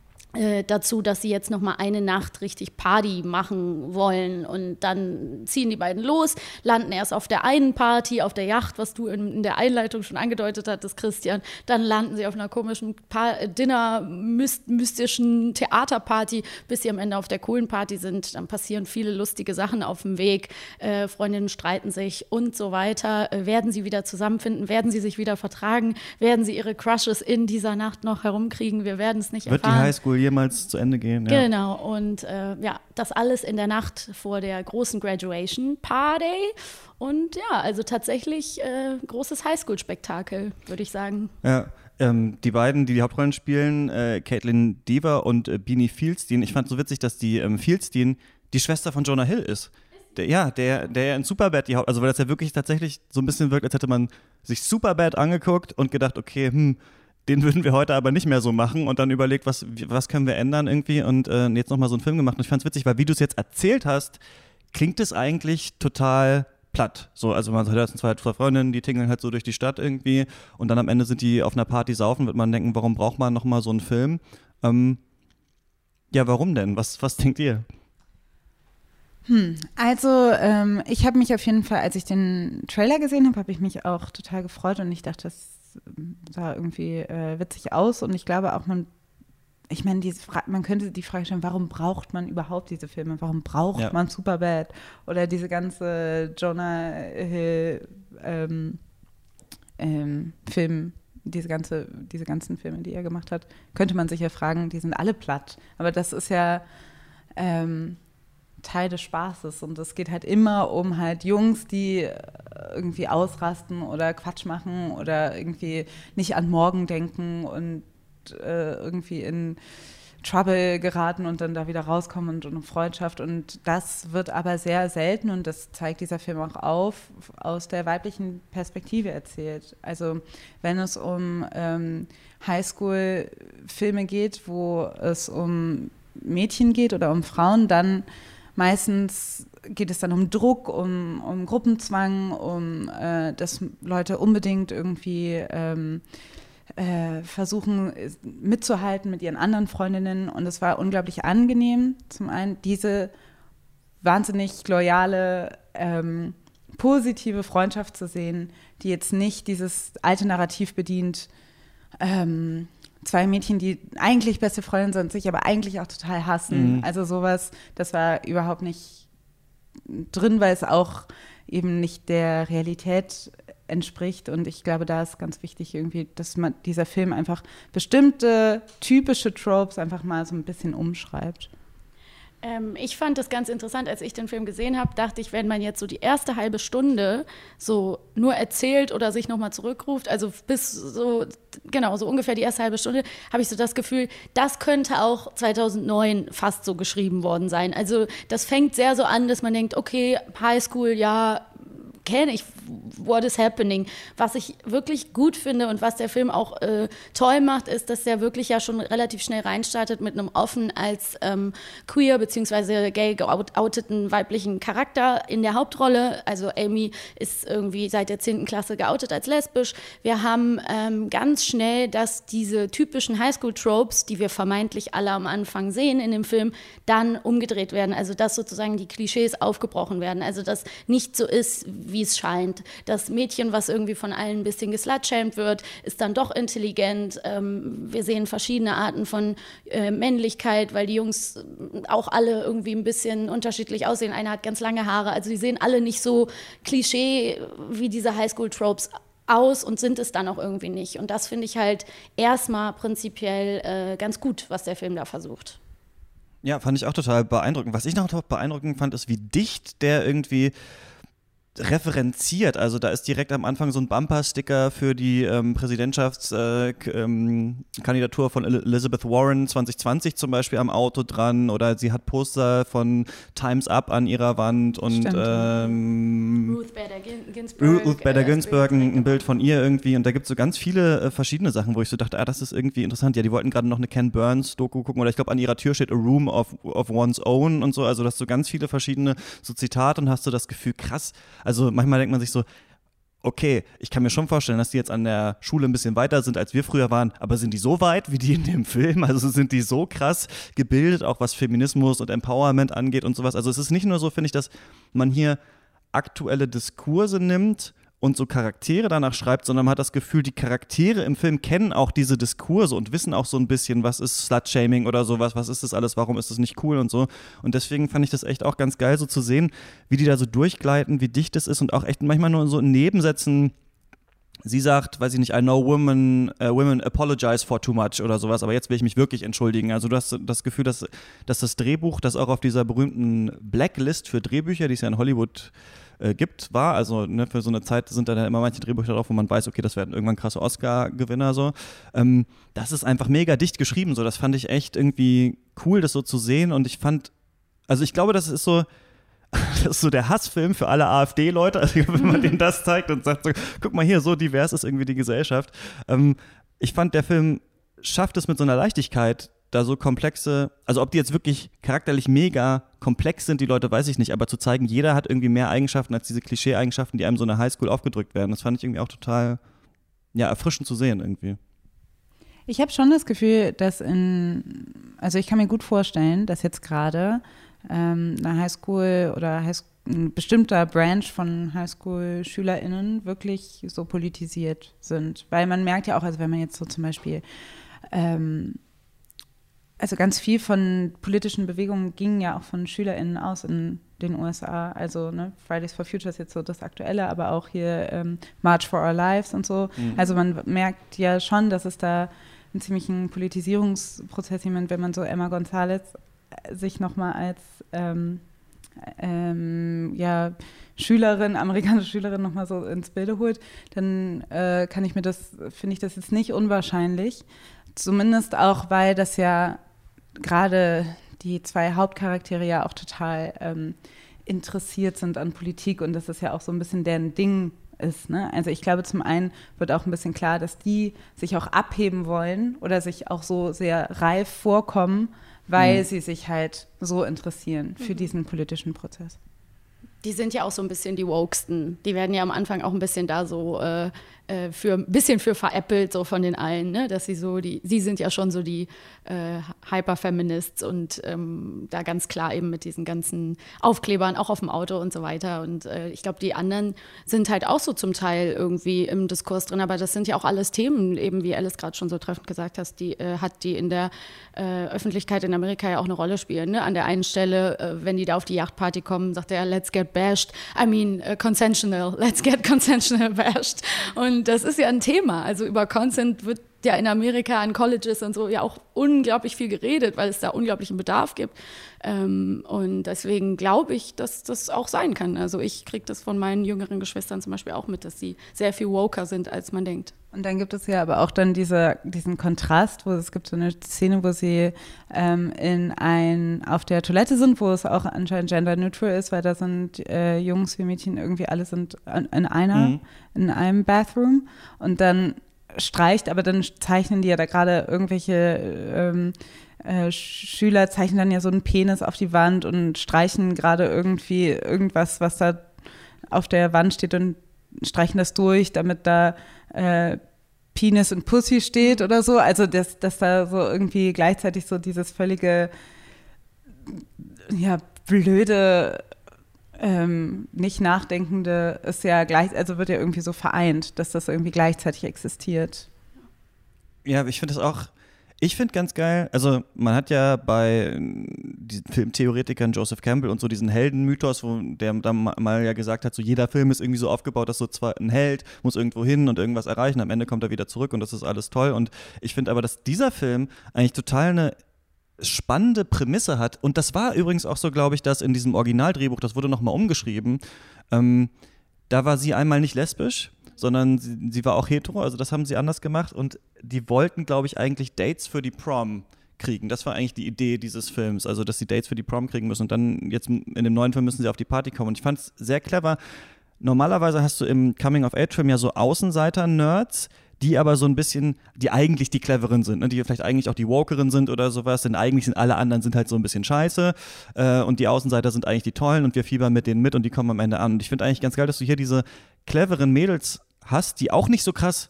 dazu, dass sie jetzt noch mal eine Nacht richtig Party machen wollen und dann ziehen die beiden los, landen erst auf der einen Party auf der Yacht, was du in, in der Einleitung schon angedeutet hattest, Christian, dann landen sie auf einer komischen pa Dinner mystischen Theaterparty, bis sie am Ende auf der coolen Party sind, dann passieren viele lustige Sachen auf dem Weg, äh, Freundinnen streiten sich und so weiter, äh, werden sie wieder zusammenfinden, werden sie sich wieder vertragen, werden sie ihre Crushes in dieser Nacht noch herumkriegen, wir werden es nicht Wird erfahren. die Highschool jemals zu Ende gehen. Ja. Genau, und äh, ja, das alles in der Nacht vor der großen Graduation Party. Und ja, also tatsächlich äh, großes Highschool-Spektakel, würde ich sagen. Ja. Ähm, die beiden, die die Hauptrollen spielen, äh, Caitlin Deaver und äh, Beanie Fieldstein. Ich fand so witzig, dass die ähm, Fieldstein die Schwester von Jonah Hill ist. Der, ja, der, der in Superbad die Haupt, also weil das ja wirklich tatsächlich so ein bisschen wirkt, als hätte man sich Superbad angeguckt und gedacht, okay, hm, den würden wir heute aber nicht mehr so machen und dann überlegt, was, was können wir ändern irgendwie und äh, jetzt nochmal so einen Film gemacht. Und ich fand es witzig, weil wie du es jetzt erzählt hast, klingt es eigentlich total platt. So, also man hört zwei, zwei Freundinnen, die tingeln halt so durch die Stadt irgendwie und dann am Ende sind die auf einer Party saufen, wird man denken, warum braucht man nochmal so einen Film? Ähm, ja, warum denn? Was, was denkt ihr? Hm, also ähm, ich habe mich auf jeden Fall, als ich den Trailer gesehen habe, habe ich mich auch total gefreut und ich dachte, das sah irgendwie äh, witzig aus und ich glaube auch, man, ich meine, man könnte die Frage stellen, warum braucht man überhaupt diese Filme? Warum braucht ja. man Superbad oder diese ganze Jonah Hill ähm, ähm, Film, diese, ganze, diese ganzen Filme, die er gemacht hat, könnte man sich ja fragen, die sind alle platt. Aber das ist ja ähm, Teil des Spaßes. Und es geht halt immer um halt Jungs, die äh, irgendwie ausrasten oder Quatsch machen oder irgendwie nicht an morgen denken und äh, irgendwie in Trouble geraten und dann da wieder rauskommen und, und Freundschaft. Und das wird aber sehr selten und das zeigt dieser Film auch auf, aus der weiblichen Perspektive erzählt. Also wenn es um ähm, Highschool-Filme geht, wo es um Mädchen geht oder um Frauen, dann Meistens geht es dann um Druck, um, um Gruppenzwang, um äh, dass Leute unbedingt irgendwie ähm, äh, versuchen mitzuhalten mit ihren anderen Freundinnen. Und es war unglaublich angenehm, zum einen diese wahnsinnig loyale, ähm, positive Freundschaft zu sehen, die jetzt nicht dieses alte Narrativ bedient, ähm, zwei Mädchen, die eigentlich beste Freundinnen sind, sich aber eigentlich auch total hassen. Mhm. Also sowas, das war überhaupt nicht drin, weil es auch eben nicht der Realität entspricht. Und ich glaube, da ist ganz wichtig irgendwie, dass man dieser Film einfach bestimmte typische Tropes einfach mal so ein bisschen umschreibt. Ähm, ich fand das ganz interessant, als ich den Film gesehen habe, dachte ich, wenn man jetzt so die erste halbe Stunde so nur erzählt oder sich nochmal zurückruft, also bis so, genau, so ungefähr die erste halbe Stunde, habe ich so das Gefühl, das könnte auch 2009 fast so geschrieben worden sein. Also das fängt sehr so an, dass man denkt, okay, Highschool, ja, kenne ich, what is happening. Was ich wirklich gut finde und was der Film auch äh, toll macht, ist, dass der wirklich ja schon relativ schnell reinstartet mit einem offen als ähm, queer bzw. gay geouteten weiblichen Charakter in der Hauptrolle. Also Amy ist irgendwie seit der 10. Klasse geoutet als lesbisch. Wir haben ähm, ganz schnell, dass diese typischen Highschool-Tropes, die wir vermeintlich alle am Anfang sehen in dem Film, dann umgedreht werden. Also dass sozusagen die Klischees aufgebrochen werden. Also dass nicht so ist, wie es scheint. Das Mädchen, was irgendwie von allen ein bisschen geslutshamed wird, ist dann doch intelligent. Ähm, wir sehen verschiedene Arten von äh, Männlichkeit, weil die Jungs auch alle irgendwie ein bisschen unterschiedlich aussehen. Einer hat ganz lange Haare. Also die sehen alle nicht so Klischee wie diese Highschool-Tropes aus und sind es dann auch irgendwie nicht. Und das finde ich halt erstmal prinzipiell äh, ganz gut, was der Film da versucht. Ja, fand ich auch total beeindruckend. Was ich noch beeindruckend fand, ist, wie dicht der irgendwie referenziert. Also da ist direkt am Anfang so ein Bumper-Sticker für die ähm, Präsidentschaftskandidatur äh, ähm, von Elizabeth Warren 2020 zum Beispiel am Auto dran oder sie hat Poster von Times Up an ihrer Wand und ähm, Ruth Bader Ginsburg, Ruth Bader Ginsburg ein, ein, Bild von ihr irgendwie und da gibt es so ganz viele äh, verschiedene Sachen, wo ich so dachte, ah, das ist irgendwie interessant. Ja, die wollten gerade noch eine Ken Burns-Doku gucken oder ich glaube an ihrer Tür steht A Room of, of One's Own und so. Also das so ganz viele verschiedene so Zitate und hast du so das Gefühl, krass, also manchmal denkt man sich so, okay, ich kann mir schon vorstellen, dass die jetzt an der Schule ein bisschen weiter sind, als wir früher waren, aber sind die so weit wie die in dem Film? (laughs) Also sind die so krass gebildet, auch was Feminismus und Empowerment angeht und sowas? Also es ist nicht nur so, finde ich, dass man hier aktuelle Diskurse nimmt und so Charaktere danach schreibt, sondern man hat das Gefühl, die Charaktere im Film kennen auch diese Diskurse und wissen auch so ein bisschen, was ist Slut-Shaming oder sowas, was ist das alles, warum ist das nicht cool und so. Und deswegen fand ich das echt auch ganz geil, so zu sehen, wie die da so durchgleiten, wie dicht es ist und auch echt manchmal nur so in Nebensätzen Sie sagt, weiß ich nicht, I know women, uh, women apologize for too much oder sowas, aber jetzt will ich mich wirklich entschuldigen. Also du hast das Gefühl, dass, dass das Drehbuch, das auch auf dieser berühmten Blacklist für Drehbücher, die es ja in Hollywood äh, gibt, war. Also ne, für so eine Zeit sind da dann immer manche Drehbücher drauf, wo man weiß, okay, das werden irgendwann krasse Oscar-Gewinner so. Ähm, das ist einfach mega dicht geschrieben. So, das fand ich echt irgendwie cool, das so zu sehen. Und ich fand, also ich glaube, das ist so. (laughs) Das ist so der Hassfilm für alle AfD-Leute, also (laughs) wenn man denen das zeigt und sagt, so, guck mal hier, so divers ist irgendwie die Gesellschaft. Ähm, ich fand, der Film schafft es mit so einer Leichtigkeit, da so komplexe, also ob die jetzt wirklich charakterlich mega komplex sind, die Leute weiß ich nicht, aber zu zeigen, jeder hat irgendwie mehr Eigenschaften als diese Klischee-Eigenschaften, die einem so in der Highschool aufgedrückt werden, das fand ich irgendwie auch total, ja, erfrischend zu sehen irgendwie. Ich habe schon das Gefühl, dass in, also ich kann mir gut vorstellen, dass jetzt gerade ähm, eine Highschool oder Highschool, ein bestimmter Branch von Highschool-SchülerInnen wirklich so politisiert sind. Weil man merkt ja auch, also wenn man jetzt so zum Beispiel ähm, also ganz viel von politischen Bewegungen ging ja auch von SchülerInnen aus in den USA. Also ne, Fridays for Future ist jetzt so das Aktuelle, aber auch hier ähm, March for Our Lives und so. Mhm. Also man merkt ja schon, dass es da einen ziemlichen Politisierungsprozess jemand, wenn man so Emma Gonzalez äh, sich nochmal als ähm, ähm, ja, Schülerin, amerikanische Schülerin nochmal so ins Bilde holt, dann äh, kann ich mir das, finde ich das jetzt nicht unwahrscheinlich. Zumindest auch, weil das ja gerade die zwei Hauptcharaktere ja auch total ähm, interessiert sind an Politik und das ist ja auch so ein bisschen deren Ding ist. Ne? Also ich glaube, zum einen wird auch ein bisschen klar, dass die sich auch abheben wollen oder sich auch so sehr reif vorkommen, weil mhm. sie sich halt so interessieren für mhm. diesen politischen Prozess. Die sind ja auch so ein bisschen die Wokesten. Die werden ja am Anfang auch ein bisschen da so äh, äh, für ein bisschen für veräppelt, so von den allen, ne? dass sie so die, sie sind ja schon so die äh, Hyperfeminists und ähm, da ganz klar eben mit diesen ganzen Aufklebern auch auf dem Auto und so weiter. Und äh, ich glaube, die anderen sind halt auch so zum Teil irgendwie im Diskurs drin, aber das sind ja auch alles Themen, eben wie Alice gerade schon so treffend gesagt hast, die äh, hat, die in der äh, Öffentlichkeit in Amerika ja auch eine Rolle spielen. Ne? An der einen Stelle, äh, wenn die da auf die Yachtparty kommen, sagt er, let's get bashed. I mean, consensual, (laughs) let's get consensual bashed. Und und das ist ja ein Thema. Also über Consent wird ja in Amerika an Colleges und so ja auch unglaublich viel geredet, weil es da unglaublichen Bedarf gibt. Ähm, und deswegen glaube ich, dass das auch sein kann. Also ich kriege das von meinen jüngeren Geschwistern zum Beispiel auch mit, dass sie sehr viel woker sind, als man denkt. Und dann gibt es ja aber auch dann diese, diesen Kontrast, wo es gibt so eine Szene, wo sie ähm, in ein, auf der Toilette sind, wo es auch anscheinend gender-neutral ist, weil da sind äh, Jungs wie Mädchen irgendwie alle sind in einer, mhm. in einem Bathroom. Und dann streicht, aber dann zeichnen die ja da gerade irgendwelche ähm, äh, Schüler zeichnen dann ja so einen Penis auf die Wand und streichen gerade irgendwie irgendwas, was da auf der Wand steht und streichen das durch, damit da äh, Penis und Pussy steht oder so. Also, dass, dass da so irgendwie gleichzeitig so dieses völlige, ja, blöde, ähm, nicht nachdenkende ist ja gleich, also wird ja irgendwie so vereint, dass das irgendwie gleichzeitig existiert. Ja, ich finde das auch ich finde ganz geil, also man hat ja bei diesen Filmtheoretikern Joseph Campbell und so diesen Heldenmythos, wo der dann mal ja gesagt hat, so jeder Film ist irgendwie so aufgebaut, dass so zwar ein Held muss irgendwo hin und irgendwas erreichen, am Ende kommt er wieder zurück und das ist alles toll. Und ich finde aber, dass dieser Film eigentlich total eine spannende Prämisse hat. Und das war übrigens auch so, glaube ich, dass in diesem Originaldrehbuch, das wurde nochmal umgeschrieben, ähm, da war sie einmal nicht lesbisch, sondern sie, sie war auch hetero, also das haben sie anders gemacht und die wollten, glaube ich, eigentlich Dates für die Prom kriegen. Das war eigentlich die Idee dieses Films, also dass sie Dates für die Prom kriegen müssen und dann jetzt in dem neuen Film müssen sie auf die Party kommen. Und ich fand es sehr clever. Normalerweise hast du im Coming-of-Age-Film ja so Außenseiter-Nerds, die aber so ein bisschen, die eigentlich die cleveren sind, ne? die vielleicht eigentlich auch die Wokeren sind oder sowas, denn eigentlich sind alle anderen sind halt so ein bisschen scheiße äh, und die Außenseiter sind eigentlich die tollen und wir fiebern mit denen mit und die kommen am Ende an. Und ich finde eigentlich ganz geil, dass du hier diese cleveren Mädels hast, die auch nicht so krass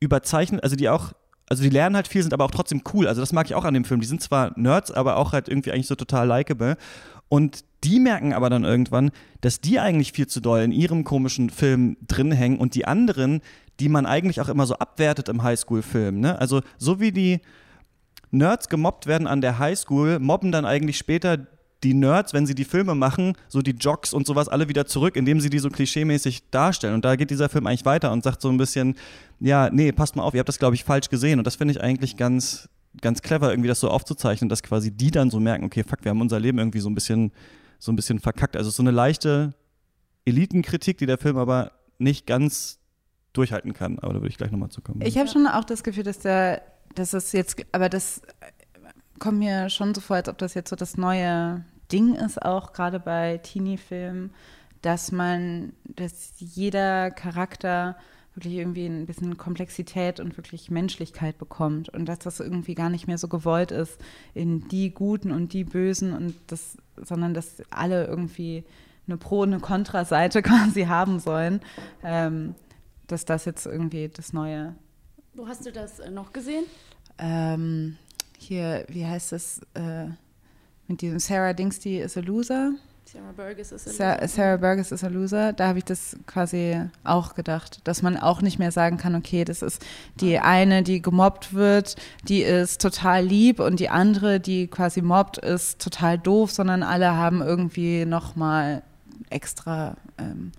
überzeichnet, also die auch also die lernen halt viel, sind aber auch trotzdem cool. Also das mag ich auch an dem Film. Die sind zwar Nerds, aber auch halt irgendwie eigentlich so total likable. Und die merken aber dann irgendwann, dass die eigentlich viel zu doll in ihrem komischen Film drin hängen und die anderen, die man eigentlich auch immer so abwertet im Highschool-Film. Ne? Also so wie die Nerds gemobbt werden an der Highschool, mobben dann eigentlich später die Nerds, wenn sie die Filme machen, so die Jocks und sowas alle wieder zurück, indem sie die so klischeemäßig darstellen. Und da geht dieser Film eigentlich weiter und sagt so ein bisschen, ja, nee, passt mal auf, ihr habt das, glaube ich, falsch gesehen. Und das finde ich eigentlich ganz, ganz clever, irgendwie das so aufzuzeichnen, dass quasi die dann so merken, okay, fuck, wir haben unser Leben irgendwie so ein bisschen, so ein bisschen verkackt. Also so eine leichte Elitenkritik, die der Film aber nicht ganz durchhalten kann. Aber da würde ich gleich nochmal zu kommen. Ich habe schon auch das Gefühl, dass der, dass es jetzt, aber das kommt mir schon so vor, als ob das jetzt so das neue Ding ist, auch gerade bei Teenie-Filmen, dass man, dass jeder Charakter wirklich irgendwie ein bisschen Komplexität und wirklich Menschlichkeit bekommt und dass das irgendwie gar nicht mehr so gewollt ist in die Guten und die Bösen und das, sondern dass alle irgendwie eine Pro- und eine Kontraseite (laughs) quasi haben sollen, ähm, dass das jetzt irgendwie das Neue. Wo hast du das äh, noch gesehen? Ähm, hier, wie heißt das, äh, mit diesem Sarah Dings, die ist a Loser. Sarah Burgess ist a Loser. Sarah Burgess ist a Loser. Da habe ich das quasi auch gedacht, dass man auch nicht mehr sagen kann, okay, das ist die eine, die gemobbt wird, die ist total lieb und die andere, die quasi mobbt, ist total doof, sondern alle haben irgendwie nochmal extra ähm,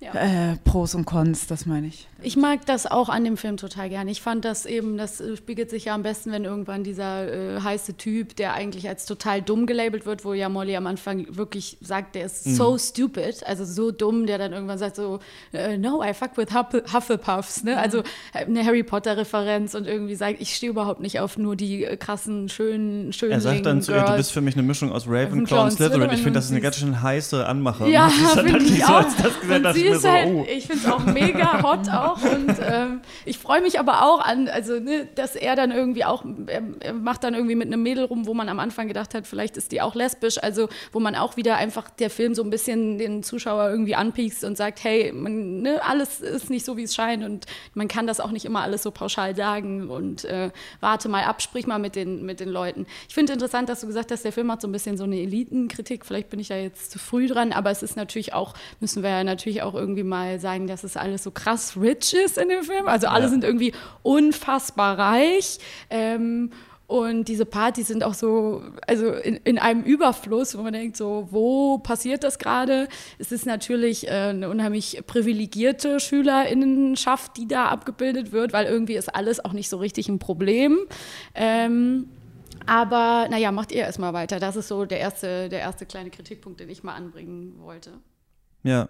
ja. äh, Pros und Cons, das meine ich. Ich mag das auch an dem Film total gerne. Ich fand das eben, das äh, spiegelt sich ja am besten, wenn irgendwann dieser äh, heiße Typ, der eigentlich als total dumm gelabelt wird, wo ja Molly am Anfang wirklich sagt, der ist mhm. so stupid, also so dumm, der dann irgendwann sagt so, uh, no, I fuck with Hufflepuffs, ne? Also äh, eine Harry Potter-Referenz und irgendwie sagt, ich stehe überhaupt nicht auf nur die krassen, schönen, schönen Er sagt dann zu ihr, du bist für mich eine Mischung aus Ravenclaw und Slytherin. Ich finde, das ist eine ganz schön heiße Anmache. Ja, (laughs) finde ich auch. So, als das gesagt, sie ist so, halt, oh. ich finde es auch mega (laughs) hot auch und ähm, ich freue mich aber auch an, also ne, dass er dann irgendwie auch, er, er, macht dann irgendwie mit einem Mädel rum, wo man am Anfang gedacht hat, vielleicht ist die auch lesbisch, also wo man auch wieder einfach der Film so ein bisschen den Zuschauer irgendwie anpiekst und sagt, hey, man, ne, alles ist nicht so, wie es scheint und man kann das auch nicht immer alles so pauschal sagen und äh, warte mal ab, sprich mal mit den, mit den Leuten. Ich finde interessant, dass du gesagt hast, der Film hat so ein bisschen so eine Elitenkritik, vielleicht bin ich da jetzt zu früh dran, aber es ist natürlich auch, müssen wir ja natürlich auch irgendwie mal sagen, dass es alles so krass rich ist in dem Film. Also alle ja. sind irgendwie unfassbar reich. Ähm, und diese Partys sind auch so, also in, in, einem Überfluss, wo man denkt, so, wo passiert das gerade? Es ist natürlich äh, eine unheimlich privilegierte Schülerinnenschaft, die da abgebildet wird, weil irgendwie ist alles auch nicht so richtig ein Problem. Ähm, aber naja, macht ihr erstmal weiter. Das ist so der erste, der erste kleine Kritikpunkt, den ich mal anbringen wollte. Ja,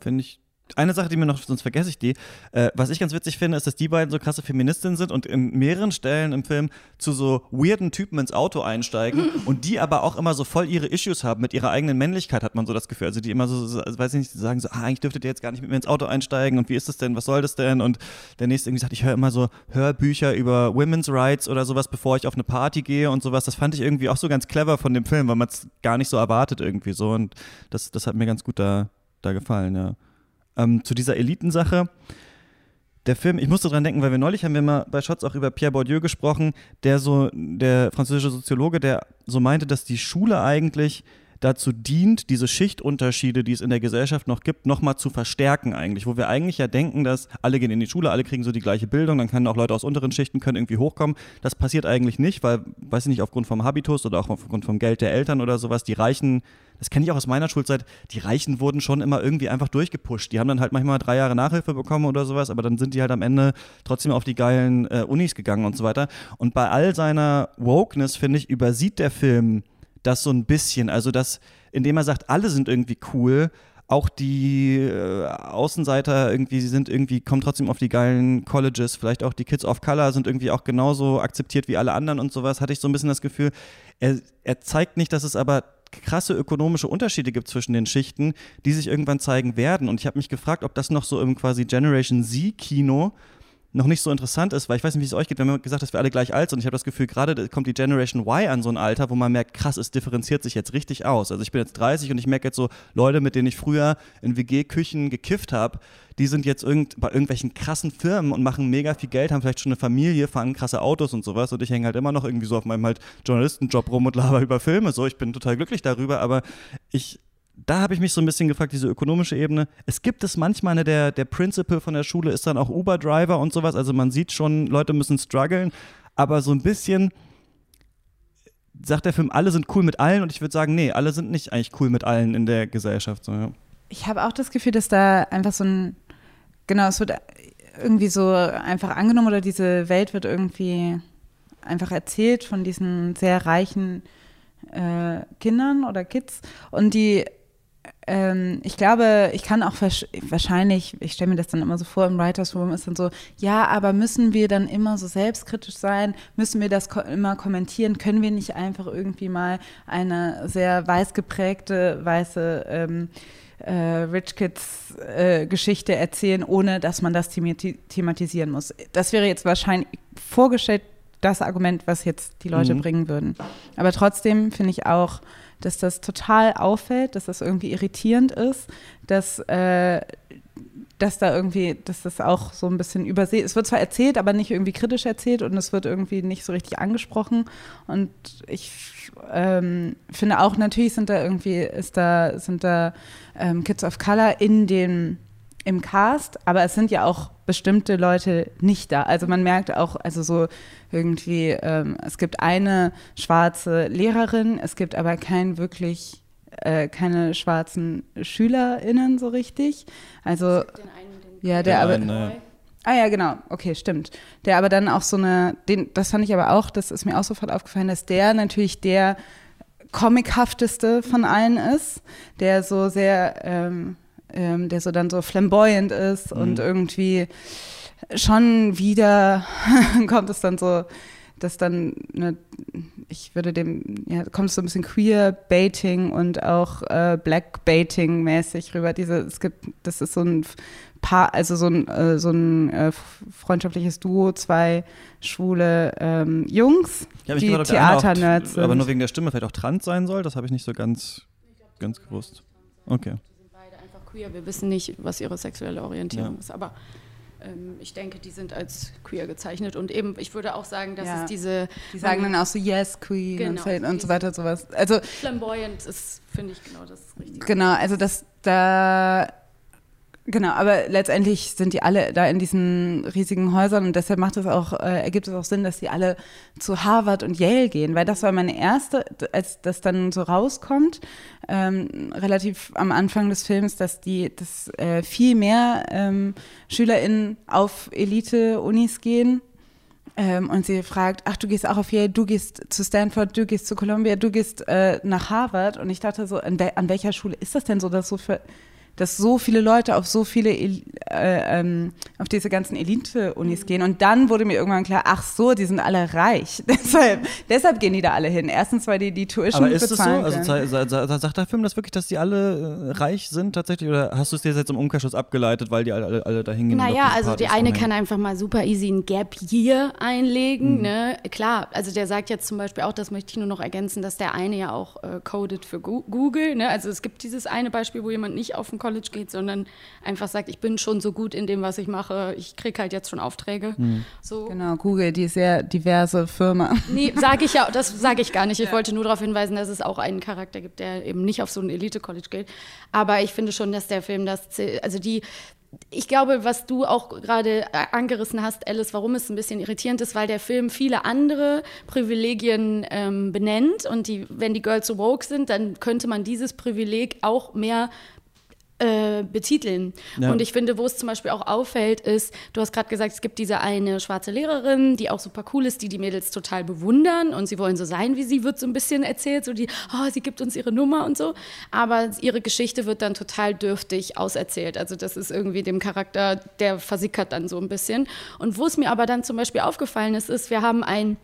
finde ich eine Sache, die mir noch, sonst vergesse ich die, äh, was ich ganz witzig finde, ist, dass die beiden so krasse Feministinnen sind und in mehreren Stellen im Film zu so weirden Typen ins Auto einsteigen (laughs) und die aber auch immer so voll ihre Issues haben mit ihrer eigenen Männlichkeit, hat man so das Gefühl. Also die immer so, so also weiß ich nicht, sagen so, ah, eigentlich dürftet ihr jetzt gar nicht mit mir ins Auto einsteigen und wie ist das denn, was soll das denn? Und der nächste irgendwie sagt, ich höre immer so Hörbücher über Women's Rights oder sowas, bevor ich auf eine Party gehe und sowas. Das fand ich irgendwie auch so ganz clever von dem Film, weil man es gar nicht so erwartet irgendwie so und das, das hat mir ganz gut da, da gefallen, ja ähm, zu dieser Elitensache. Der Film, ich musste dran denken, weil wir neulich haben wir mal bei Shots auch über Pierre Bourdieu gesprochen, der so, der französische Soziologe, der so meinte, dass die Schule eigentlich dazu dient, diese Schichtunterschiede, die es in der Gesellschaft noch gibt, nochmal zu verstärken eigentlich. Wo wir eigentlich ja denken, dass alle gehen in die Schule, alle kriegen so die gleiche Bildung, dann können auch Leute aus unteren Schichten können irgendwie hochkommen. Das passiert eigentlich nicht, weil, weiß ich nicht, aufgrund vom Habitus oder auch aufgrund vom Geld der Eltern oder sowas, die Reichen, das kenne ich auch aus meiner Schulzeit, die Reichen wurden schon immer irgendwie einfach durchgepusht. Die haben dann halt manchmal drei Jahre Nachhilfe bekommen oder sowas, aber dann sind die halt am Ende trotzdem auf die geilen äh, Unis gegangen und so weiter. Und bei all seiner Wokeness, finde ich, übersieht der Film das so ein bisschen. Also das, indem er sagt, alle sind irgendwie cool, auch die äh, Außenseiter irgendwie, sind irgendwie, kommen trotzdem auf die geilen Colleges, vielleicht auch die Kids of Color sind irgendwie auch genauso akzeptiert wie alle anderen und sowas, hatte ich so ein bisschen das Gefühl, er, er zeigt nicht, dass es aber krasse ökonomische Unterschiede gibt zwischen den Schichten, die sich irgendwann zeigen werden. Und ich habe mich gefragt, ob das noch so im quasi Generation Z-Kino noch nicht so interessant ist, weil ich weiß nicht, wie es euch geht. Wir haben gesagt, dass wir alle gleich alt sind. Und ich habe das Gefühl, gerade kommt die Generation Y an so ein Alter, wo man merkt, krass, es differenziert sich jetzt richtig aus. Also ich bin jetzt 30 und ich merke jetzt so, Leute, mit denen ich früher in WG-Küchen gekifft habe, die sind jetzt irgend, bei irgendwelchen krassen Firmen und machen mega viel Geld, haben vielleicht schon eine Familie, fahren krasse Autos und sowas. Und ich hänge halt immer noch irgendwie so auf meinem halt Journalistenjob rum und laber über Filme. So, ich bin total glücklich darüber, aber ich da habe ich mich so ein bisschen gefragt, diese ökonomische Ebene. Es gibt es manchmal, ne, der, der Principal von der Schule ist dann auch Uber-Driver und sowas. Also man sieht schon, Leute müssen strugglen. Aber so ein bisschen sagt der Film, alle sind cool mit allen. Und ich würde sagen, nee, alle sind nicht eigentlich cool mit allen in der Gesellschaft. So, ja. Ich habe auch das Gefühl, dass da einfach so ein, genau, es wird irgendwie so einfach angenommen oder diese Welt wird irgendwie einfach erzählt von diesen sehr reichen äh, Kindern oder Kids und die ähm, ich glaube, ich kann auch wahrscheinlich, ich stelle mir das dann immer so vor, im Writers Room ist dann so, ja, aber müssen wir dann immer so selbstkritisch sein? Müssen wir das ko immer kommentieren? Können wir nicht einfach irgendwie mal eine sehr weiß geprägte, weiße ähm, äh, Rich Kids äh, Geschichte erzählen, ohne dass man das thematisieren muss? Das wäre jetzt wahrscheinlich vorgestellt das Argument, was jetzt die Leute mhm. bringen würden. Aber trotzdem finde ich auch, dass das total auffällt, dass das irgendwie irritierend ist, dass, äh, dass da irgendwie, dass das auch so ein bisschen übersehen, es wird zwar erzählt, aber nicht irgendwie kritisch erzählt und es wird irgendwie nicht so richtig angesprochen und ich ähm, finde auch, natürlich sind da irgendwie, ist da, sind da ähm, Kids of Color in den im Cast, aber es sind ja auch bestimmte Leute nicht da. Also man merkt auch, also so irgendwie, ähm, es gibt eine schwarze Lehrerin, es gibt aber kein wirklich, äh, keine schwarzen SchülerInnen so richtig. Also, den einen, den ja, der aber. Ah ja, genau. Okay, stimmt. Der aber dann auch so eine, den, das fand ich aber auch, das ist mir auch sofort aufgefallen, dass der natürlich der comichafteste von allen ist, der so sehr ähm, ähm, der so dann so flamboyant ist mhm. und irgendwie schon wieder (laughs) kommt es dann so, dass dann, ne, ich würde dem, ja, kommt es so ein bisschen Queer-Baiting und auch äh, Black-Baiting-mäßig rüber. Diese, es gibt, das ist so ein Paar, also so ein, äh, so ein äh, freundschaftliches Duo, zwei schwule ähm, Jungs, ja, die Theater-Nerds sind. Aber nur wegen der Stimme vielleicht auch trans sein soll, das habe ich nicht so ganz, ganz gewusst. Okay queer. Wir wissen nicht, was ihre sexuelle Orientierung ja. ist, aber ähm, ich denke, die sind als queer gezeichnet und eben, ich würde auch sagen, dass ja. es diese. Die sagen dann auch so Yes, Queen genau, und, so, und so weiter, sowas. Also flamboyant ist, finde ich, genau das Richtige. Genau, also das da Genau, aber letztendlich sind die alle da in diesen riesigen Häusern und deshalb macht es auch, äh, ergibt es auch Sinn, dass die alle zu Harvard und Yale gehen, weil das war meine erste, als das dann so rauskommt, ähm, relativ am Anfang des Films, dass die, dass äh, viel mehr ähm, SchülerInnen auf Elite-Unis gehen ähm, und sie fragt, ach, du gehst auch auf Yale, du gehst zu Stanford, du gehst zu Columbia, du gehst äh, nach Harvard. Und ich dachte so, an, an, welcher Schule ist das denn so, dass so für dass so viele Leute auf so viele, äh, ähm, auf diese ganzen Elite-Unis gehen. Und dann wurde mir irgendwann klar, ach so, die sind alle reich. (laughs) deshalb, deshalb gehen die da alle hin. Erstens, weil die die Tuition Aber ist es so? Also sagt der Film das wirklich, dass die alle äh, reich sind tatsächlich? Oder hast du es dir jetzt im Umkehrschluss abgeleitet, weil die alle, alle, alle da hingehen? Naja, also die eine kann einfach mal super easy ein Gap Year einlegen. Mhm. Ne? Klar, also der sagt jetzt zum Beispiel auch, das möchte ich nur noch ergänzen, dass der eine ja auch äh, codet für Google. Ne? Also es gibt dieses eine Beispiel, wo jemand nicht auf den College geht, sondern einfach sagt, ich bin schon so gut in dem, was ich mache, ich kriege halt jetzt schon Aufträge. Mhm. So. Genau, Google, die sehr diverse Firma. Nee, sage ich ja, das sage ich gar nicht. Ich ja. wollte nur darauf hinweisen, dass es auch einen Charakter gibt, der eben nicht auf so ein Elite-College geht. Aber ich finde schon, dass der Film das, also die, ich glaube, was du auch gerade angerissen hast, Alice, warum es ein bisschen irritierend ist, weil der Film viele andere Privilegien ähm, benennt und die, wenn die Girls so woke sind, dann könnte man dieses Privileg auch mehr äh, betiteln. Ja. Und ich finde, wo es zum Beispiel auch auffällt, ist, du hast gerade gesagt, es gibt diese eine schwarze Lehrerin, die auch super cool ist, die die Mädels total bewundern und sie wollen so sein wie sie, wird so ein bisschen erzählt, so die, oh, sie gibt uns ihre Nummer und so. Aber ihre Geschichte wird dann total dürftig auserzählt. Also das ist irgendwie dem Charakter, der versickert dann so ein bisschen. Und wo es mir aber dann zum Beispiel aufgefallen ist, ist, wir haben ein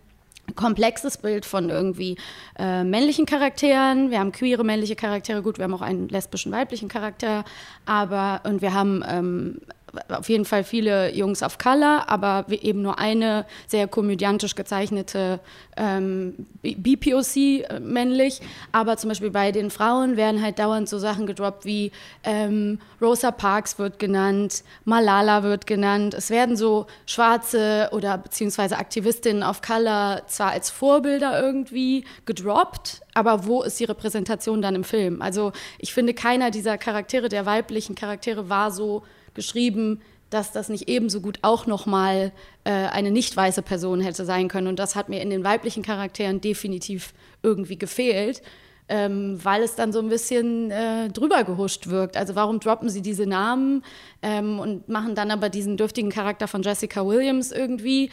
komplexes Bild von irgendwie äh, männlichen Charakteren. Wir haben queere männliche Charaktere, gut, wir haben auch einen lesbischen weiblichen Charakter, aber und wir haben ähm, auf jeden Fall viele Jungs of Color, aber eben nur eine sehr komödiantisch gezeichnete ähm, BPOC äh, männlich. Aber zum Beispiel bei den Frauen werden halt dauernd so Sachen gedroppt wie ähm, Rosa Parks wird genannt, Malala wird genannt. Es werden so schwarze oder beziehungsweise Aktivistinnen of Color zwar als Vorbilder irgendwie gedroppt, aber wo ist die Repräsentation dann im Film? Also ich finde, keiner dieser Charaktere, der weiblichen Charaktere, war so geschrieben, dass das nicht ebenso gut auch nochmal äh, eine nicht weiße Person hätte sein können. Und das hat mir in den weiblichen Charakteren definitiv irgendwie gefehlt, ähm, weil es dann so ein bisschen äh, drüber gehuscht wirkt. Also warum droppen sie diese Namen ähm, und machen dann aber diesen dürftigen Charakter von Jessica Williams irgendwie?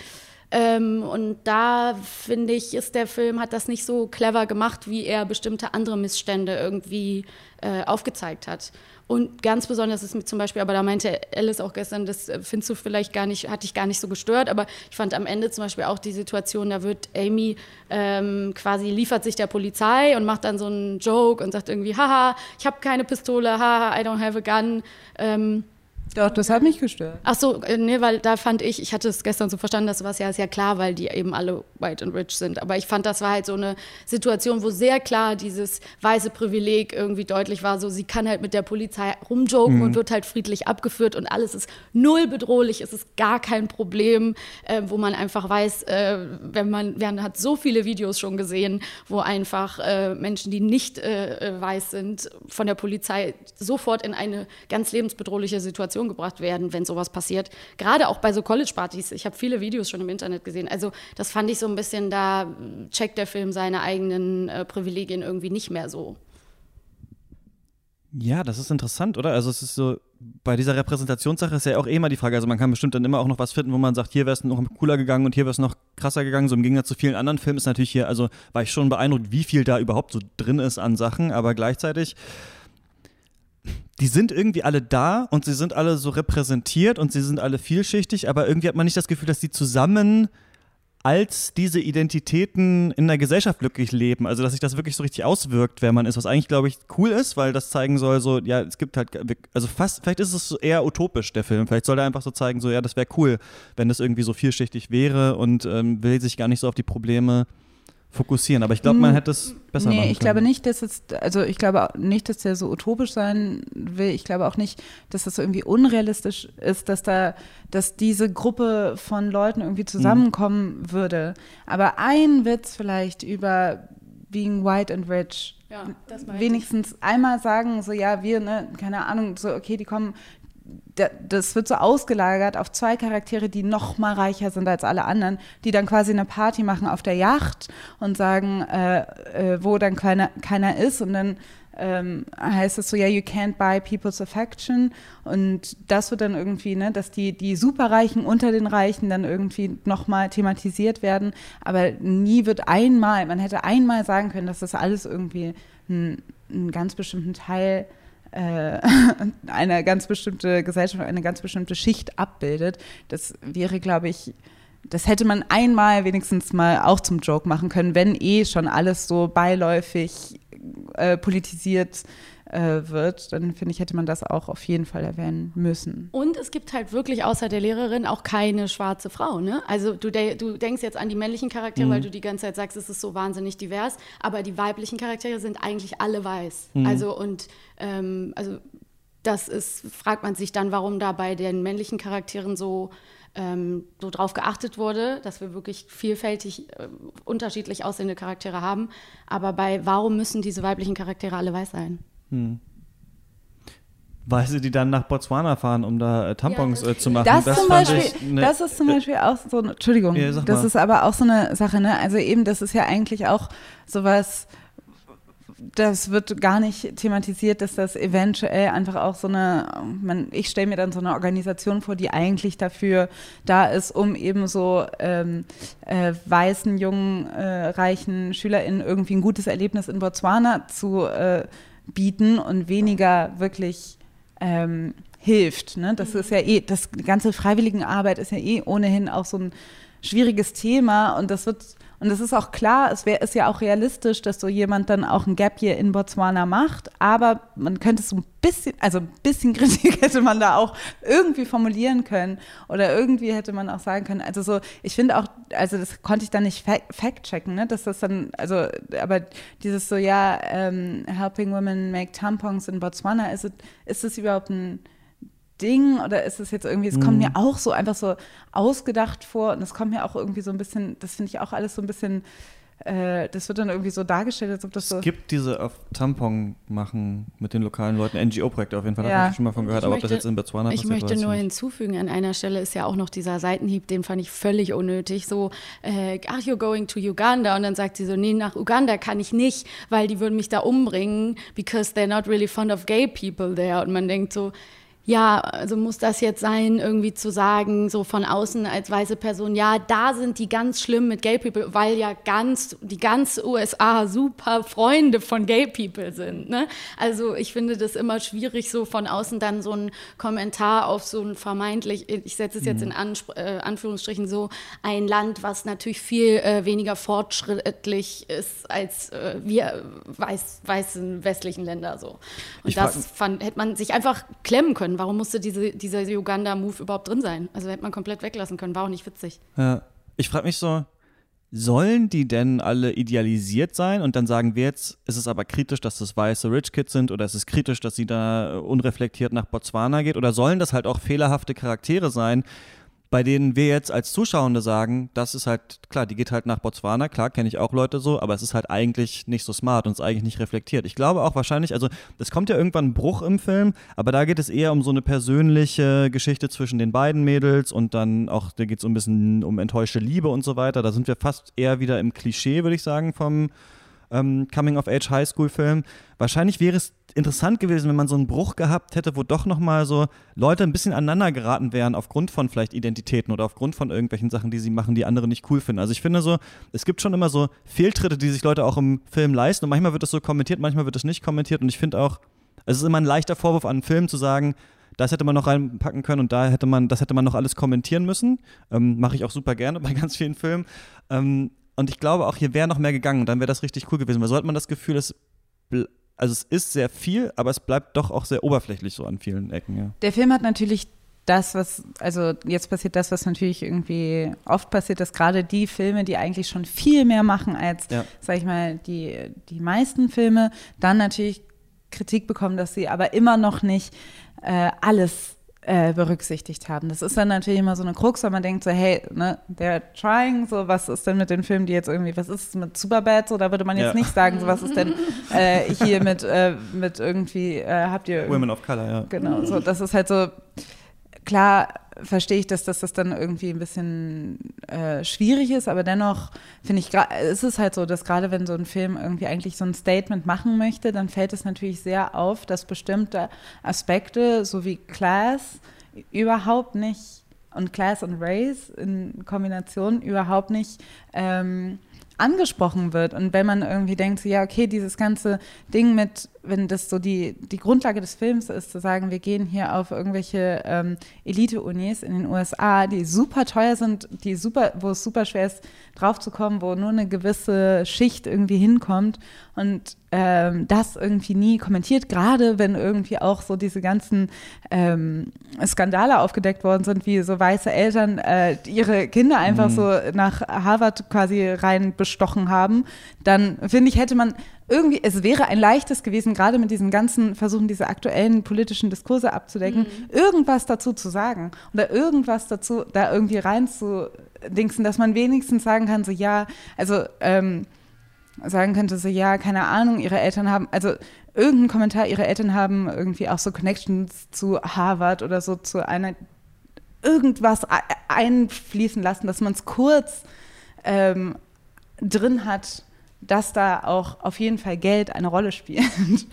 Ähm, und da finde ich, ist der Film, hat das nicht so clever gemacht, wie er bestimmte andere Missstände irgendwie äh, aufgezeigt hat. Und ganz besonders ist mir zum Beispiel, aber da meinte Alice auch gestern, das äh, findest du vielleicht gar nicht, hat dich gar nicht so gestört, aber ich fand am Ende zum Beispiel auch die Situation, da wird Amy ähm, quasi liefert sich der Polizei und macht dann so einen Joke und sagt irgendwie, haha, ich habe keine Pistole, haha, I don't have a gun. Ähm, Doch, das hat mich gestört. Ach so, äh, nee, weil da fand ich, ich hatte es gestern so verstanden, das war ja sehr klar, weil die eben alle white and rich sind. Aber ich fand, das war halt so eine Situation, wo sehr klar dieses weiße Privileg irgendwie deutlich war. So, sie kann halt mit der Polizei rumjoken und wird halt friedlich abgeführt und alles ist null bedrohlich, es ist gar kein Problem, äh, wo man einfach weiß, äh, wenn man, man hat so viele Videos schon gesehen, wo einfach äh, Menschen, die nicht äh, äh, weiß sind, von der Polizei sofort in eine ganz lebensbedrohliche Situation gebracht werden, wenn sowas passiert. Gerade auch bei so College-Partys. Ich habe viele Videos schon im Internet gesehen. Also das fand ich so ein bisschen, da checkt der Film seine eigenen äh, Privilegien irgendwie nicht mehr so. Ja, das ist interessant, oder? Also es ist so, bei dieser Repräsentationssache ist ja auch eh immer die Frage, also man kann bestimmt dann immer auch noch was finden, wo man sagt, hier wäre es noch cooler gegangen und hier wäre es noch krasser gegangen. So im Gegensatz zu vielen anderen Filmen ist natürlich hier, also war ich schon beeindruckt, wie viel da überhaupt so drin ist an Sachen, aber gleichzeitig, die sind irgendwie alle da und sie sind alle so repräsentiert und sie sind alle vielschichtig, aber irgendwie hat man nicht das Gefühl, dass die zusammen als diese Identitäten in der Gesellschaft glücklich leben. Also, dass sich das wirklich so richtig auswirkt, wer man ist, was eigentlich, glaube ich, cool ist, weil das zeigen soll, so, ja, es gibt halt, also fast, vielleicht ist es eher utopisch, der Film. Vielleicht soll er einfach so zeigen, so, ja, das wäre cool, wenn das irgendwie so vielschichtig wäre und ähm, will sich gar nicht so auf die Probleme fokussieren. Aber ich glaube, man hätte es besser nee, machen können. ich glaube nicht, dass es, also ich glaube auch nicht, dass der so utopisch sein will. Ich glaube auch nicht, dass das irgendwie unrealistisch ist, dass da, dass diese Gruppe von Leuten irgendwie zusammenkommen Mhm. würde. Aber ein Witz vielleicht über being white and rich. Ja, wenigstens einmal sagen, so ja, wir, ne, keine Ahnung, so okay, die kommen, das wird so ausgelagert auf zwei Charaktere, die noch mal reicher sind als alle anderen, die dann quasi eine Party machen auf der Yacht und sagen, äh, äh, wo dann keiner, keiner ist. Und dann ähm, heißt es so, ja, you can't buy people's affection. Und das wird dann irgendwie, ne, dass die, die Superreichen unter den Reichen dann irgendwie nochmal thematisiert werden, aber nie wird einmal, man hätte einmal sagen können, dass das alles irgendwie einen, einen ganz bestimmten Teil (laughs) eine ganz bestimmte Gesellschaft, eine ganz bestimmte Schicht abbildet. Das wäre, glaube ich, das hätte man einmal wenigstens mal auch zum Joke machen können, wenn eh schon alles so beiläufig äh, politisiert äh, wird, dann finde ich, hätte man das auch auf jeden Fall erwähnen müssen. Und es gibt halt wirklich außer der Lehrerin auch keine schwarze Frau. Ne? Also du, de du denkst jetzt an die männlichen Charaktere, Mhm. weil du die ganze Zeit sagst, es ist so wahnsinnig divers, aber die weiblichen Charaktere sind eigentlich alle weiß. Mhm. Also und ähm, also das ist, fragt man sich dann, warum da bei den männlichen Charakteren so, ähm, so drauf geachtet wurde, dass wir wirklich vielfältig äh, unterschiedlich aussehende Charaktere haben. Aber bei warum müssen diese weiblichen Charaktere alle weiß sein? Weil sie die dann nach Botswana fahren, um da äh, Tampons Ja, äh, zu machen. Das, zum fand Beispiel, ne- das ist zum Beispiel auch so, eine- Entschuldigung, Ja, das ist aber auch so eine Sache, ne? Also eben, das ist ja eigentlich auch sowas, das wird gar nicht thematisiert, dass das eventuell einfach auch so eine, man, ich stelle mir dann so eine Organisation vor, die eigentlich dafür da ist, um eben so ähm, äh, weißen, jungen, äh, reichen SchülerInnen irgendwie ein gutes Erlebnis in Botswana zu äh, bieten und weniger wirklich ähm, hilft. Ne? Das ist ja eh, das die ganze Freiwilligenarbeit ist ja eh ohnehin auch so ein schwieriges Thema und das wird und es ist auch klar, es wäre ist ja auch realistisch, dass so jemand dann auch ein Gap Year in Botswana macht, aber man könnte es so ein bisschen, also ein bisschen (laughs) Kritik hätte man da auch irgendwie formulieren können. Oder irgendwie hätte man auch sagen können, also so, ich finde auch, also das konnte ich dann nicht fact-checken, ne, dass das dann, also, aber dieses so, ja, ähm, helping women make tampons in Botswana, ist es, ist es überhaupt ein Ding oder ist es jetzt irgendwie, es kommt mir mhm. auch so einfach so ausgedacht vor und es kommt mir auch irgendwie so ein bisschen, das finde ich auch alles so ein bisschen, äh, das wird dann irgendwie so dargestellt, als ob das es so. Es gibt diese auf Tampon machen mit den lokalen Leuten, NGO-Projekte auf jeden Fall, ja. habe ich schon mal von gehört, ich aber möchte, ob das jetzt in Botswana Ich möchte nur hinzufügen, an einer Stelle ist ja auch noch dieser Seitenhieb, den fand ich völlig unnötig, so, äh, are you going to Uganda? Und dann sagt sie so, nee, nach Uganda kann ich nicht, weil die würden mich da umbringen, because they're not really fond of gay people there. Und man denkt so, ja, also muss das jetzt sein, irgendwie zu sagen, so von außen als weiße Person, ja, da sind die ganz schlimm mit Gay People, weil ja ganz, die ganze USA super Freunde von Gay People sind. Ne? Also ich finde das immer schwierig, so von außen dann so einen Kommentar auf so ein vermeintlich, ich setze es jetzt in mhm. Anspr äh, Anführungsstrichen so, ein Land, was natürlich viel äh, weniger fortschrittlich ist als äh, wir weiß, weißen westlichen Länder so. Und ich das fand, hätte man sich einfach klemmen können Warum musste diese, dieser Uganda-Move überhaupt drin sein? Also hätte man komplett weglassen können, war auch nicht witzig. Ja. Ich frage mich so, sollen die denn alle idealisiert sein und dann sagen wir jetzt, ist es aber kritisch, dass das weiße Rich Kids sind oder ist es kritisch, dass sie da unreflektiert nach Botswana geht oder sollen das halt auch fehlerhafte Charaktere sein, bei denen wir jetzt als Zuschauende sagen, das ist halt, klar, die geht halt nach Botswana, klar, kenne ich auch Leute so, aber es ist halt eigentlich nicht so smart und ist eigentlich nicht reflektiert. Ich glaube auch wahrscheinlich, also es kommt ja irgendwann ein Bruch im Film, aber da geht es eher um so eine persönliche Geschichte zwischen den beiden Mädels und dann auch, da geht es so ein bisschen um enttäuschte Liebe und so weiter. Da sind wir fast eher wieder im Klischee, würde ich sagen, vom ähm, Coming-of-Age-Highschool-Film. Wahrscheinlich wäre es interessant gewesen, wenn man so einen Bruch gehabt hätte, wo doch nochmal so Leute ein bisschen aneinander geraten wären aufgrund von vielleicht Identitäten oder aufgrund von irgendwelchen Sachen, die sie machen, die andere nicht cool finden. Also ich finde so, es gibt schon immer so Fehltritte, die sich Leute auch im Film leisten und manchmal wird es so kommentiert, manchmal wird es nicht kommentiert und ich finde auch, es ist immer ein leichter Vorwurf an einen Film zu sagen, das hätte man noch reinpacken können und da hätte man, das hätte man noch alles kommentieren müssen. Ähm, Mache ich auch super gerne (laughs) bei ganz vielen Filmen. Ähm, und ich glaube auch, hier wäre noch mehr gegangen, dann wäre das richtig cool gewesen, weil so hat man das Gefühl, es also es ist sehr viel, aber es bleibt doch auch sehr oberflächlich so an vielen Ecken. Ja. Der Film hat natürlich das, was, also jetzt passiert das, was natürlich irgendwie oft passiert, dass gerade die Filme, die eigentlich schon viel mehr machen als, ja. sag ich mal, die, die meisten Filme, dann natürlich Kritik bekommen, dass sie aber immer noch nicht äh, alles äh, berücksichtigt haben. Das ist dann natürlich immer so eine Krux, weil man denkt so, hey, ne, they're trying, so was ist denn mit den Filmen, die jetzt irgendwie, was ist mit Superbad, so da würde man jetzt ja. nicht sagen, so was ist denn äh, hier mit, äh, mit irgendwie, äh, habt ihr... Women of Color, ja. Genau, so das ist halt so, klar verstehe ich, dass, dass das dann irgendwie ein bisschen äh, schwierig ist, aber dennoch finde ich, ist es halt so, dass gerade wenn so ein Film irgendwie eigentlich so ein Statement machen möchte, dann fällt es natürlich sehr auf, dass bestimmte Aspekte, so wie Class, überhaupt nicht und Class und Race in Kombination überhaupt nicht ähm, angesprochen wird. Und wenn man irgendwie denkt, so, ja, okay, dieses ganze Ding mit, wenn das so die, die Grundlage des Films ist, zu sagen, wir gehen hier auf irgendwelche ähm, Elite-Unis in den USA, die super teuer sind, die super, wo es super schwer ist, draufzukommen, wo nur eine gewisse Schicht irgendwie hinkommt und ähm, das irgendwie nie kommentiert, gerade wenn irgendwie auch so diese ganzen ähm, Skandale aufgedeckt worden sind, wie so weiße Eltern äh, ihre Kinder einfach mhm. so nach Harvard quasi rein bestochen haben, dann finde ich, hätte man irgendwie, es wäre ein leichtes gewesen, gerade mit diesen ganzen Versuchen, diese aktuellen politischen Diskurse abzudecken, mhm. irgendwas dazu zu sagen oder irgendwas dazu, da irgendwie reinzudingsen, dass man wenigstens sagen kann, so ja, also ähm, sagen könnte, so ja, keine Ahnung, ihre Eltern haben, also irgendein Kommentar, ihre Eltern haben irgendwie auch so Connections zu Harvard oder so zu einer irgendwas einfließen lassen, dass man es kurz ähm, drin hat, dass da auch auf jeden Fall Geld eine Rolle spielt.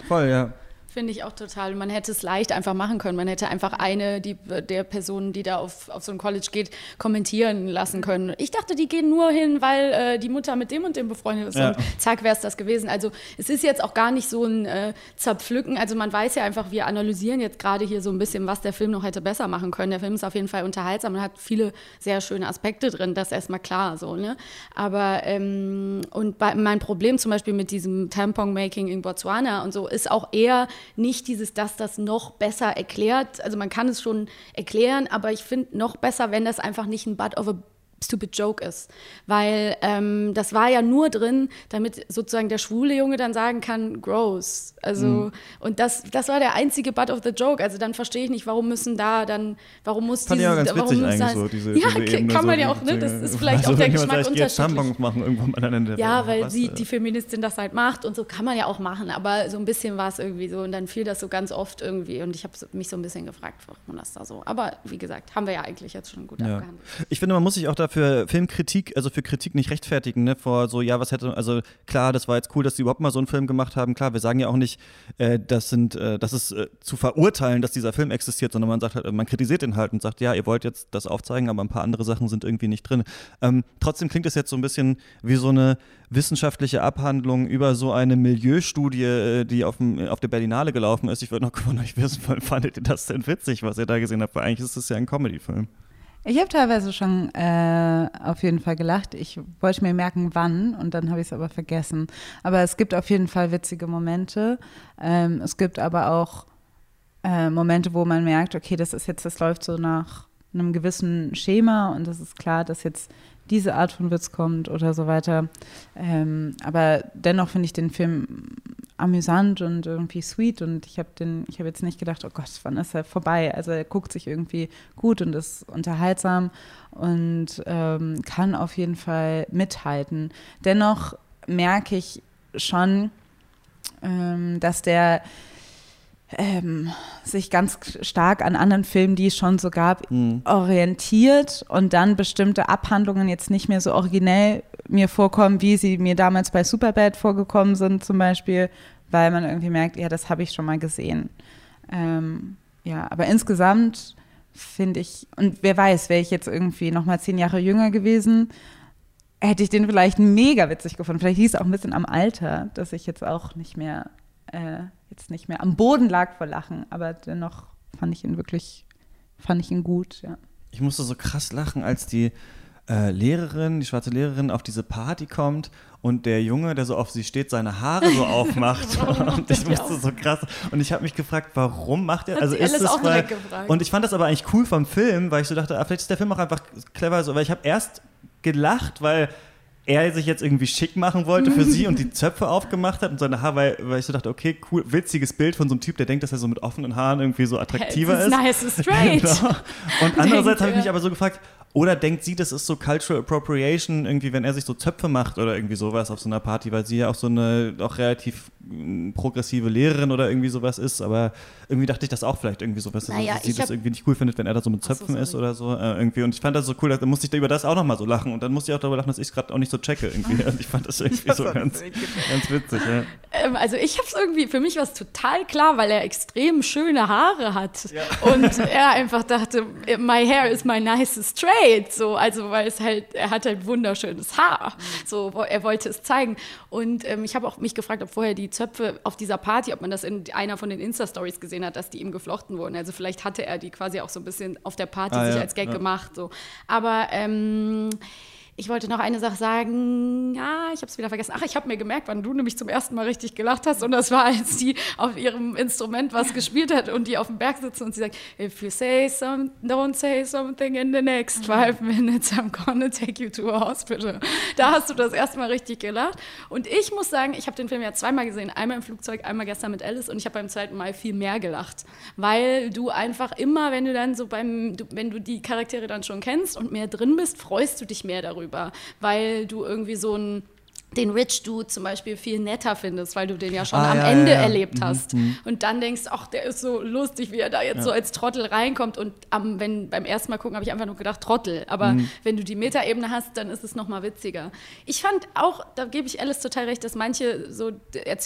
Voll, ja. Finde ich auch total. Man hätte es leicht einfach machen können. Man hätte einfach eine die, der Personen, die da auf, auf so ein College geht, kommentieren lassen können. Ich dachte, die gehen nur hin, weil äh, die Mutter mit dem und dem befreundet ist. Ja. Und zack, wäre es das gewesen. Also es ist jetzt auch gar nicht so ein äh, Zerpflücken. Also man weiß ja einfach, wir analysieren jetzt gerade hier so ein bisschen, was der Film noch hätte besser machen können. Der Film ist auf jeden Fall unterhaltsam und hat viele sehr schöne Aspekte drin. Das ist erstmal klar so. Ne? Aber ähm, und bei, mein Problem zum Beispiel mit diesem Tampon-Making in Botswana und so ist auch eher nicht dieses, dass das noch besser erklärt. Also man kann es schon erklären, aber ich finde noch besser, wenn das einfach nicht ein Butt of a stupid joke ist. Weil ähm, das war ja nur drin, damit sozusagen der schwule Junge dann sagen kann, gross. Also, Mhm. und das, das war der einzige Butt of the joke. Also dann verstehe ich nicht, warum müssen da dann, warum muss Fand ich auch ganz warum muss da- so, diese, Ja, diese kann man so, ja auch, ne? Das ist vielleicht also auch der Geschmack sagt, unterschiedlich. Machen mal der Ja, weil was, sie, äh, die Feministin das halt macht und so kann man ja auch machen, aber so ein bisschen war es irgendwie so und dann fiel das so ganz oft irgendwie und ich habe mich so ein bisschen gefragt, warum das da so. Aber wie gesagt, haben wir ja eigentlich jetzt schon gut Ja. abgehandelt. Ich finde, man muss sich auch dafür Filmkritik, also für Kritik nicht rechtfertigen, ne? Vor so, ja, was hätte, also klar, das war jetzt cool, dass sie überhaupt mal so einen Film gemacht haben. Klar, wir sagen ja auch nicht, äh, das sind, äh, das ist äh, zu verurteilen, dass dieser Film existiert, sondern man sagt halt, man kritisiert ihn halt und sagt, ja, ihr wollt jetzt das aufzeigen, aber ein paar andere Sachen sind irgendwie nicht drin. Ähm, trotzdem klingt es jetzt so ein bisschen wie so eine wissenschaftliche Abhandlung über so eine Milieustudie, äh, die auf, dem, auf der Berlinale gelaufen ist. Ich würde noch (laughs) von euch wissen, fandet ihr das denn witzig, was ihr da gesehen habt? Weil eigentlich ist es ja ein Comedy-Film. Ich habe teilweise schon äh, auf jeden Fall gelacht. Ich wollte mir merken, wann, und dann habe ich es aber vergessen. Aber es gibt auf jeden Fall witzige Momente. Ähm, es gibt aber auch äh, Momente, wo man merkt, okay, das ist jetzt, das läuft so nach einem gewissen Schema und es ist klar, dass jetzt diese Art von Witz kommt oder so weiter. Ähm, aber dennoch finde ich den Film amüsant und irgendwie sweet und ich habe den, ich habe jetzt nicht gedacht, oh Gott, wann ist er vorbei? Also er guckt sich irgendwie gut und ist unterhaltsam und ähm, kann auf jeden Fall mithalten. Dennoch merke ich schon, ähm, dass der ähm, sich ganz stark an anderen Filmen, die es schon so gab, orientiert und dann bestimmte Abhandlungen jetzt nicht mehr so originell mir vorkommen, wie sie mir damals bei Superbad vorgekommen sind zum Beispiel, weil man irgendwie merkt, ja, das habe ich schon mal gesehen. Ähm, ja, aber insgesamt finde ich, und wer weiß, wäre ich jetzt irgendwie noch mal zehn Jahre jünger gewesen, hätte ich den vielleicht mega witzig gefunden. Vielleicht hieß es auch ein bisschen am Alter, dass ich jetzt auch nicht mehr, äh, jetzt nicht mehr am Boden lag vor Lachen, aber dennoch fand ich ihn wirklich, fand ich ihn gut, ja. Ich musste so krass lachen, als die äh, Lehrerin, die schwarze Lehrerin, auf diese Party kommt und der Junge, der so auf sie steht, seine Haare so aufmacht. (laughs) (laughs) und ich musste so krass. Und ich habe mich gefragt, warum macht er? Hat Also ist Alice auch weil. Und ich fand das aber eigentlich cool vom Film, weil ich so dachte, ah, vielleicht ist der Film auch einfach clever so, weil ich habe erst gelacht, weil er sich jetzt irgendwie schick machen wollte für sie und die (laughs) Zöpfe aufgemacht hat und seine Haare, weil, weil ich so dachte, okay, cool, witziges Bild von so einem Typ, der denkt, dass er so mit offenen Haaren irgendwie so attraktiver ist. nice straight. (laughs) Genau. Und (laughs) andererseits habe ich mich aber so gefragt, oder denkt sie, das ist so Cultural Appropriation, irgendwie, wenn er sich so Zöpfe macht oder irgendwie sowas auf so einer Party, weil sie ja auch so eine auch relativ mm, progressive Lehrerin oder irgendwie sowas ist, aber irgendwie dachte ich das auch vielleicht irgendwie sowas, Naja, dass sie das irgendwie nicht cool findet, wenn er da so mit Ach so, Zöpfen ist oder so äh, irgendwie und ich fand das so cool, da musste ich da über das auch nochmal so lachen und dann musste ich auch darüber lachen, dass ich es gerade auch nicht so checke irgendwie und (laughs) ich fand das irgendwie (laughs) so ganz, ganz witzig, ja. Ähm, also ich habe es irgendwie, für mich war es total klar, weil er extrem schöne Haare hat. Und er einfach dachte, my hair is my nicest trait. So, also weil es halt, er hat halt wunderschönes Haar. So, wo- er wollte es zeigen. Und ähm, ich habe auch mich gefragt, ob vorher die Zöpfe auf dieser Party, ob man das in einer von den Insta-Stories gesehen hat, dass die ihm geflochten wurden. Also vielleicht hatte er die quasi auch so ein bisschen auf der Party Ah, sich ja, als Gag ja. gemacht. So. Aber ähm, ich wollte noch eine Sache sagen. Ja, ich habe es wieder vergessen. Ach, ich habe mir gemerkt, wann du nämlich zum ersten Mal richtig gelacht hast. Und das war, als die auf ihrem Instrument was gespielt hat und die auf dem Berg sitzen und sie sagt, if you say some, don't say something in the next five minutes, I'm gonna take you to a hospital. Da hast du das erste Mal richtig gelacht. Und ich muss sagen, ich habe den Film ja zweimal gesehen. Einmal im Flugzeug, einmal gestern mit Alice. Und ich habe beim zweiten Mal viel mehr gelacht. Weil du einfach immer, wenn du dann so beim, wenn du die Charaktere dann schon kennst und mehr drin bist, freust du dich mehr darüber. Weil du irgendwie so ein den Rich Dude zum Beispiel viel netter findest, weil du den ja schon Ah, am ja, Ende ja, ja. erlebt Mhm, hast. Und dann denkst, ach, der ist so lustig, wie er da jetzt so als Trottel reinkommt. Und am, wenn, beim ersten Mal gucken habe ich einfach nur gedacht, Trottel. Aber Mhm. wenn du die Metaebene hast, dann ist es noch mal witziger. Ich fand auch, da gebe ich Alice total recht, dass manche so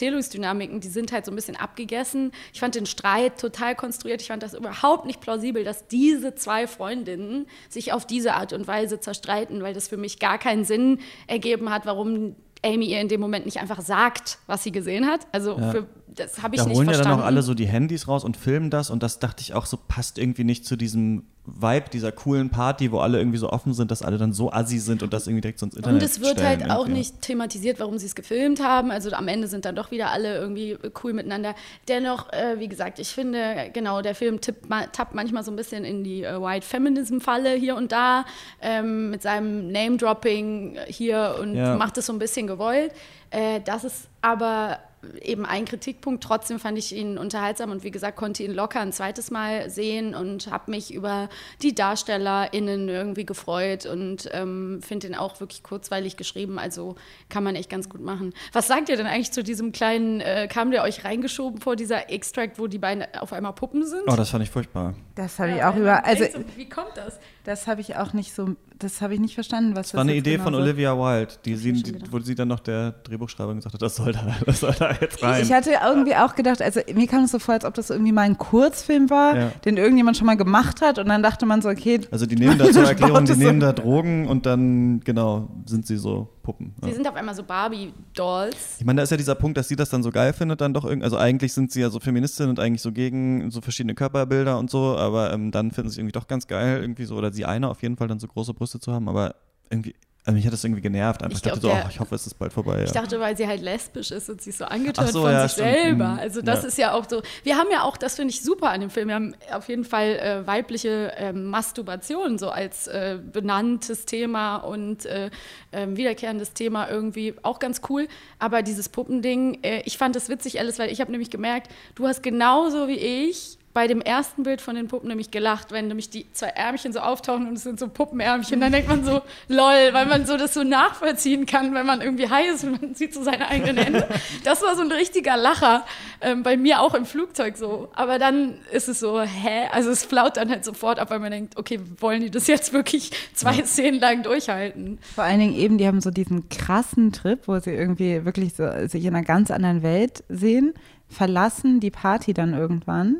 Erzählungsdynamiken, die sind halt so ein bisschen abgegessen. Ich fand den Streit total konstruiert. Ich fand das überhaupt nicht plausibel, dass diese zwei Freundinnen sich auf diese Art und Weise zerstreiten, weil das für mich gar keinen Sinn ergeben hat, warum Amy ihr in dem Moment nicht einfach sagt, was sie gesehen hat. Also für, das habe ich da nicht holen ja verstanden. dann auch alle so die Handys raus und filmen das und das dachte ich auch so, passt irgendwie nicht zu diesem Vibe dieser coolen Party, wo alle irgendwie so offen sind, dass alle dann so assi sind und das irgendwie direkt so ins Internet Und es wird stellen halt auch irgendwie. nicht thematisiert, warum sie es gefilmt haben. Also am Ende sind dann doch wieder alle irgendwie cool miteinander. Dennoch, äh, wie gesagt, ich finde, genau, der Film tippt, ma- tappt manchmal so ein bisschen in die äh, White Feminism-Falle hier und da, ähm, mit seinem Name-Dropping hier und Ja. macht es so ein bisschen gewollt. Äh, das ist aber eben ein Kritikpunkt. Trotzdem fand ich ihn unterhaltsam und wie gesagt, konnte ihn locker ein zweites Mal sehen und habe mich über die DarstellerInnen irgendwie gefreut und ähm, finde ihn auch wirklich kurzweilig geschrieben. Also kann man echt ganz gut machen. Was sagt ihr denn eigentlich zu diesem kleinen, äh, kam der euch reingeschoben vor dieser Extract, wo die beiden auf einmal Puppen sind? Oh, das fand ich furchtbar. Das habe ich Ja, auch weil über. Also, so, wie kommt das? das habe ich auch nicht so. Das habe ich nicht verstanden, was Das war eine Idee genau von so- Olivia Wilde, die sie, wo sie dann noch der Drehbuchschreiberin gesagt hat, das soll da, (laughs) das soll da jetzt rein. Ich hatte irgendwie auch gedacht, also mir kam es so vor, als ob das irgendwie mal ein Kurzfilm war, Ja. den irgendjemand schon mal gemacht hat und dann dachte man so, okay, also die nehmen da zur (laughs) Erklärung, die nehmen da Drogen und dann, genau, sind sie so Puppen. Sie Ja. sind auf einmal so Barbie-Dolls. Ich meine, da ist ja dieser Punkt, dass sie das dann so geil findet, dann doch irgendwie, also eigentlich sind sie ja so Feministin und eigentlich so gegen so verschiedene Körperbilder und so, aber ähm, dann finden sie es irgendwie doch ganz geil, irgendwie so, oder sie eine auf jeden Fall dann so große Brüste zu haben, aber irgendwie, also mich hat das irgendwie genervt. Einfach. Ich Ich, dachte so, oh, ich hoffe, es ist bald vorbei. Ich Ja. dachte, weil sie halt lesbisch ist und sich so angetört so, von ja, sich stimmt. selber. Mhm. Also das Ja. ist ja auch so. Wir haben ja auch, das finde ich super an dem Film, wir haben auf jeden Fall äh, weibliche ähm, Masturbation so als äh, benanntes Thema und äh, ähm, wiederkehrendes Thema irgendwie auch ganz cool. Aber dieses Puppending, äh, ich fand das witzig, Alice, weil ich habe nämlich gemerkt, du hast genauso wie ich bei dem ersten Bild von den Puppen nämlich gelacht, wenn nämlich die zwei Ärmchen so auftauchen und es sind so Puppenärmchen, dann denkt man so, lol, weil man so das so nachvollziehen kann, wenn man irgendwie high ist und man (laughs) sieht so seine eigenen Hände. Das war so ein richtiger Lacher, ähm, bei mir auch im Flugzeug so. Aber dann ist es so, hä? Also es flaut dann halt sofort ab, weil man denkt, okay, wollen die das jetzt wirklich zwei Szenen lang durchhalten? vor allen Dingen eben, die haben so diesen krassen Trip, wo sie irgendwie wirklich so sich in einer ganz anderen Welt sehen, verlassen die Party dann irgendwann.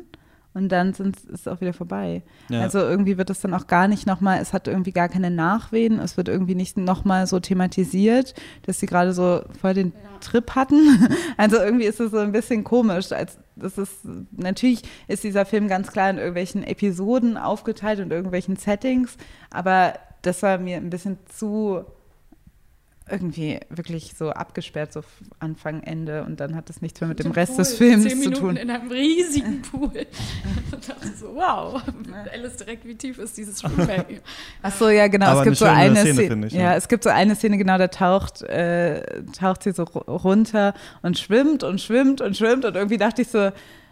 Und dann sind, ist es auch wieder vorbei. Ja. Also irgendwie wird es dann auch gar nicht nochmal, es hat irgendwie gar keine Nachwehen, es wird irgendwie nicht nochmal so thematisiert, dass sie gerade so voll den Trip hatten. (laughs) Also irgendwie ist es so ein bisschen komisch. Als, das ist, natürlich ist dieser Film ganz klar in irgendwelchen Episoden aufgeteilt und irgendwelchen Settings, aber das war mir ein bisschen zu irgendwie wirklich so abgesperrt, so Anfang, Ende und dann hat es nichts mehr mit dem Im Rest Pool, des Films zehn zu Minuten tun. in einem riesigen (laughs) Pool. Und dachte so, wow, Alice direkt, wie tief ist dieses Schwimmbad? (laughs) Ach so, ja, genau. Aber es gibt so eine Szene, Szene, finde ich, ja. ja. es gibt so eine Szene, genau, da taucht, äh, taucht sie so ru- runter und schwimmt und schwimmt und schwimmt und irgendwie dachte ich so,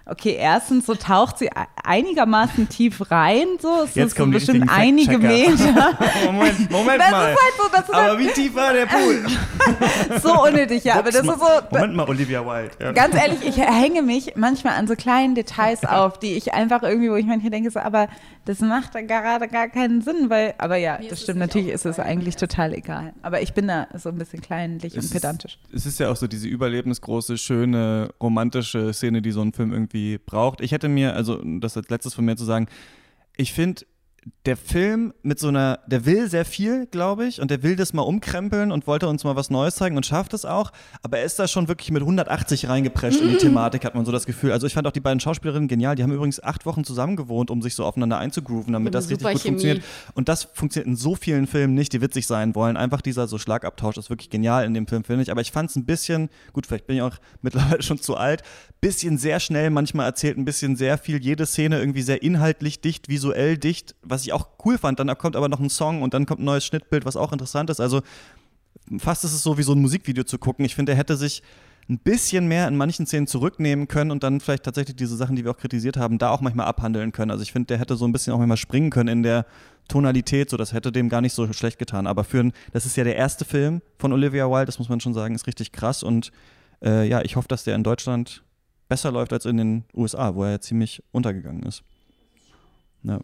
okay, erstens so taucht sie e- einigermaßen tief rein, so, es Jetzt sind so kommen bestimmt einige (laughs) Meter. Moment, Moment Das mal. ist halt so, das ist aber halt wie tief war der Pool? (laughs) so unnötig, ja, aber das ist so, Moment mal, Olivia Wilde. Ja. Ganz ehrlich, ich hänge mich manchmal an so kleinen Details (laughs) auf, die ich einfach irgendwie, wo ich manchmal denke, so, aber das macht da gerade gar keinen Sinn, weil, aber ja, Mir ist das es stimmt, natürlich ist es eigentlich total egal. Aber ich bin da so ein bisschen kleinlich und Es ist- pedantisch. Es ist ja auch so diese überlebensgroße, schöne, romantische Szene, die so ein Film irgendwie braucht. Ich hätte mir, also das als letztes von mir zu sagen, ich finde, der Film mit so einer, der will sehr viel, glaube ich, und der will das mal umkrempeln und wollte uns mal was Neues zeigen und schafft es auch, aber er ist da schon wirklich mit 180 reingeprescht in die Thematik, hat man so das Gefühl. Also ich fand auch die beiden Schauspielerinnen genial, die haben übrigens acht Wochen zusammen gewohnt, um sich so aufeinander einzugrooven, damit das richtig gut Chemie. funktioniert. Und das funktioniert in so vielen Filmen nicht, die witzig sein wollen. Einfach dieser so Schlagabtausch ist wirklich genial in dem Film, finde ich. Aber ich fand es ein bisschen, gut, vielleicht bin ich auch (laughs) mittlerweile schon zu alt, bisschen sehr schnell manchmal erzählt, ein bisschen sehr viel, jede Szene irgendwie sehr inhaltlich dicht, visuell dicht, was ich auch cool fand. Dann kommt aber noch ein Song und dann kommt ein neues Schnittbild, was auch interessant ist. Also fast ist es so wie so ein Musikvideo zu gucken. Ich finde, er hätte sich ein bisschen mehr in manchen Szenen zurücknehmen können und dann vielleicht tatsächlich diese Sachen, die wir auch kritisiert haben, da auch manchmal abhandeln können. Also ich finde, der hätte so ein bisschen auch manchmal springen können in der Tonalität, so das hätte dem gar nicht so schlecht getan. Aber für ein, das ist ja der erste Film von Olivia Wilde, das muss man schon sagen, ist richtig krass und äh, ja, ich hoffe, dass der in Deutschland besser läuft als in den USA, wo er ja ziemlich untergegangen ist. Ja.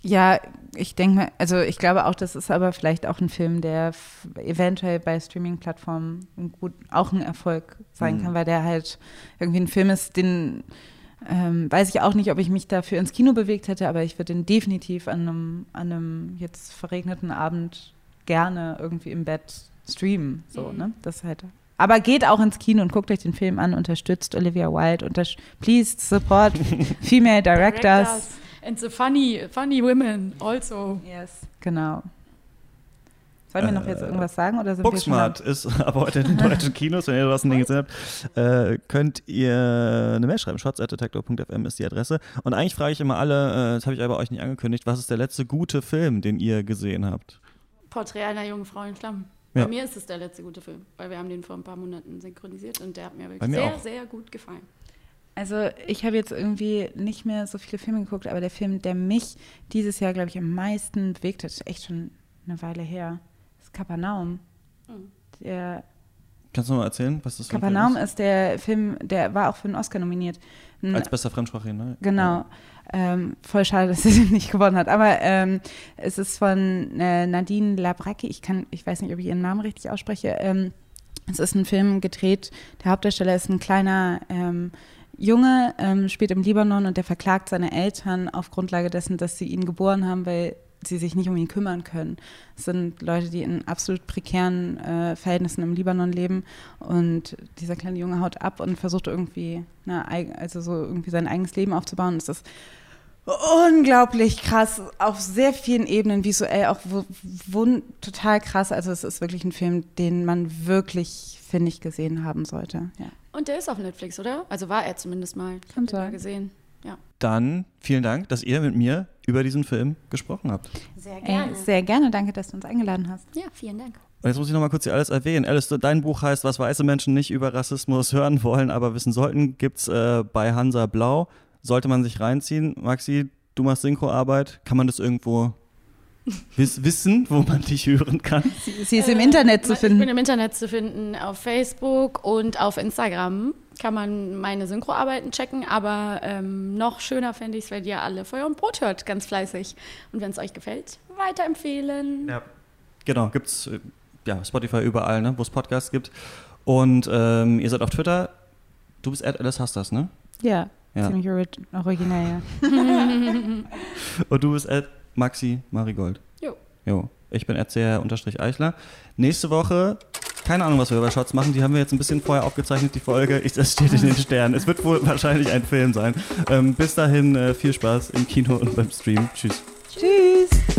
Ja, ich denke mal, also ich glaube auch, das ist aber vielleicht auch ein Film, der f- eventuell bei Streaming-Plattformen gut, auch ein Erfolg sein Mhm. kann, weil der halt irgendwie ein Film ist, den ähm, weiß ich auch nicht, ob ich mich dafür ins Kino bewegt hätte, aber ich würde den definitiv an einem, an einem jetzt verregneten Abend gerne irgendwie im Bett streamen. So, Mhm. ne? Das halt. Aber geht auch ins Kino und guckt euch den Film an, unterstützt Olivia Wilde, unters please support (laughs) female directors. And the funny, funny women also. Yes. Genau. Sollen wir noch jetzt Äh, irgendwas sagen oder sind Booksmart ist (laughs) ab heute in den (laughs) deutschen Kinos. Wenn ihr draußen den gesehen habt, äh, könnt ihr eine Mail schreiben. shots.detektor.fm ist die Adresse. Und eigentlich frage ich immer alle, äh, das habe ich aber euch nicht angekündigt, was ist der letzte gute Film, den ihr gesehen habt? Porträt einer jungen Frau in Flammen. Ja. Bei mir ist es der letzte gute Film, weil wir haben den vor ein paar Monaten synchronisiert und der hat mir wirklich mir sehr, auch. sehr gut gefallen. Also ich habe jetzt irgendwie nicht mehr so viele Filme geguckt, aber der Film, der mich dieses Jahr, glaube ich, am meisten bewegt hat, ist echt schon eine Weile her, ist Kapernaum. Mhm. Der Kannst du mal erzählen, was das für ein Film Kapernaum ist? ist der Film, der war auch für einen Oscar nominiert. Ein- Als bester Fremdsprache, ne? Genau. Ähm, voll schade, (laughs) dass er den nicht gewonnen hat. Aber ähm, es ist von äh, Nadine Labracki. Ich kann, ich weiß nicht, ob ich ihren Namen richtig ausspreche. Ähm, es ist ein Film gedreht. Der Hauptdarsteller ist ein kleiner ähm, Junge, ähm, spielt im Libanon und der verklagt seine Eltern auf Grundlage dessen, dass sie ihn geboren haben, weil sie sich nicht um ihn kümmern können. Es sind Leute, die in absolut prekären äh, Verhältnissen im Libanon leben und dieser kleine Junge haut ab und versucht irgendwie, na, also so irgendwie sein eigenes Leben aufzubauen. Es ist unglaublich krass, auf sehr vielen Ebenen, visuell auch total krass. Also es ist wirklich ein Film, den man wirklich, finde ich, gesehen haben sollte. Ja. Und der ist auf Netflix, oder? Also war er zumindest mal. Ich Kann den mal gesehen. Ja. Dann vielen Dank, dass ihr mit mir über diesen Film gesprochen habt. Sehr Äh, sehr gerne, danke, dass du uns eingeladen hast. Ja, vielen Dank. Und jetzt muss ich noch mal kurz hier alles erwähnen. Alice, dein Buch heißt, was weiße Menschen nicht über Rassismus hören wollen, aber wissen sollten, gibt's äh, bei Hansa Blau. Sollte man sich reinziehen. Maxi, du machst Synchroarbeit. Kann man das irgendwo wiss (laughs) wissen, wo man dich hören kann? Sie ist im Internet zu Ich bin finden. im Internet zu finden, auf Facebook und auf Instagram kann man meine Synchroarbeiten checken, aber ähm, noch schöner fände ich es, wenn ihr alle Feuer und Brot hört, ganz fleißig. Und wenn es euch gefällt, weiterempfehlen. Ja. Genau, gibt's äh, ja, Spotify überall, ne, wo es Podcasts gibt. Und ähm, ihr seid auf Twitter. Du bist at Alice Hastas, ne? Ja, Ja. ziemlich orig originell, ja. (laughs) Und du bist at Maxi Marigold. Jo. Jo. Ich bin RCR-Eichler. Nächste Woche, keine Ahnung, was wir bei Shots machen. Die haben wir jetzt ein bisschen vorher aufgezeichnet, die Folge. Ich, das steht in den (laughs) Sternen. Es wird wohl wahrscheinlich ein Film sein. Ähm, bis dahin, äh, viel Spaß im Kino und beim Stream. Tschüss. Tschüss.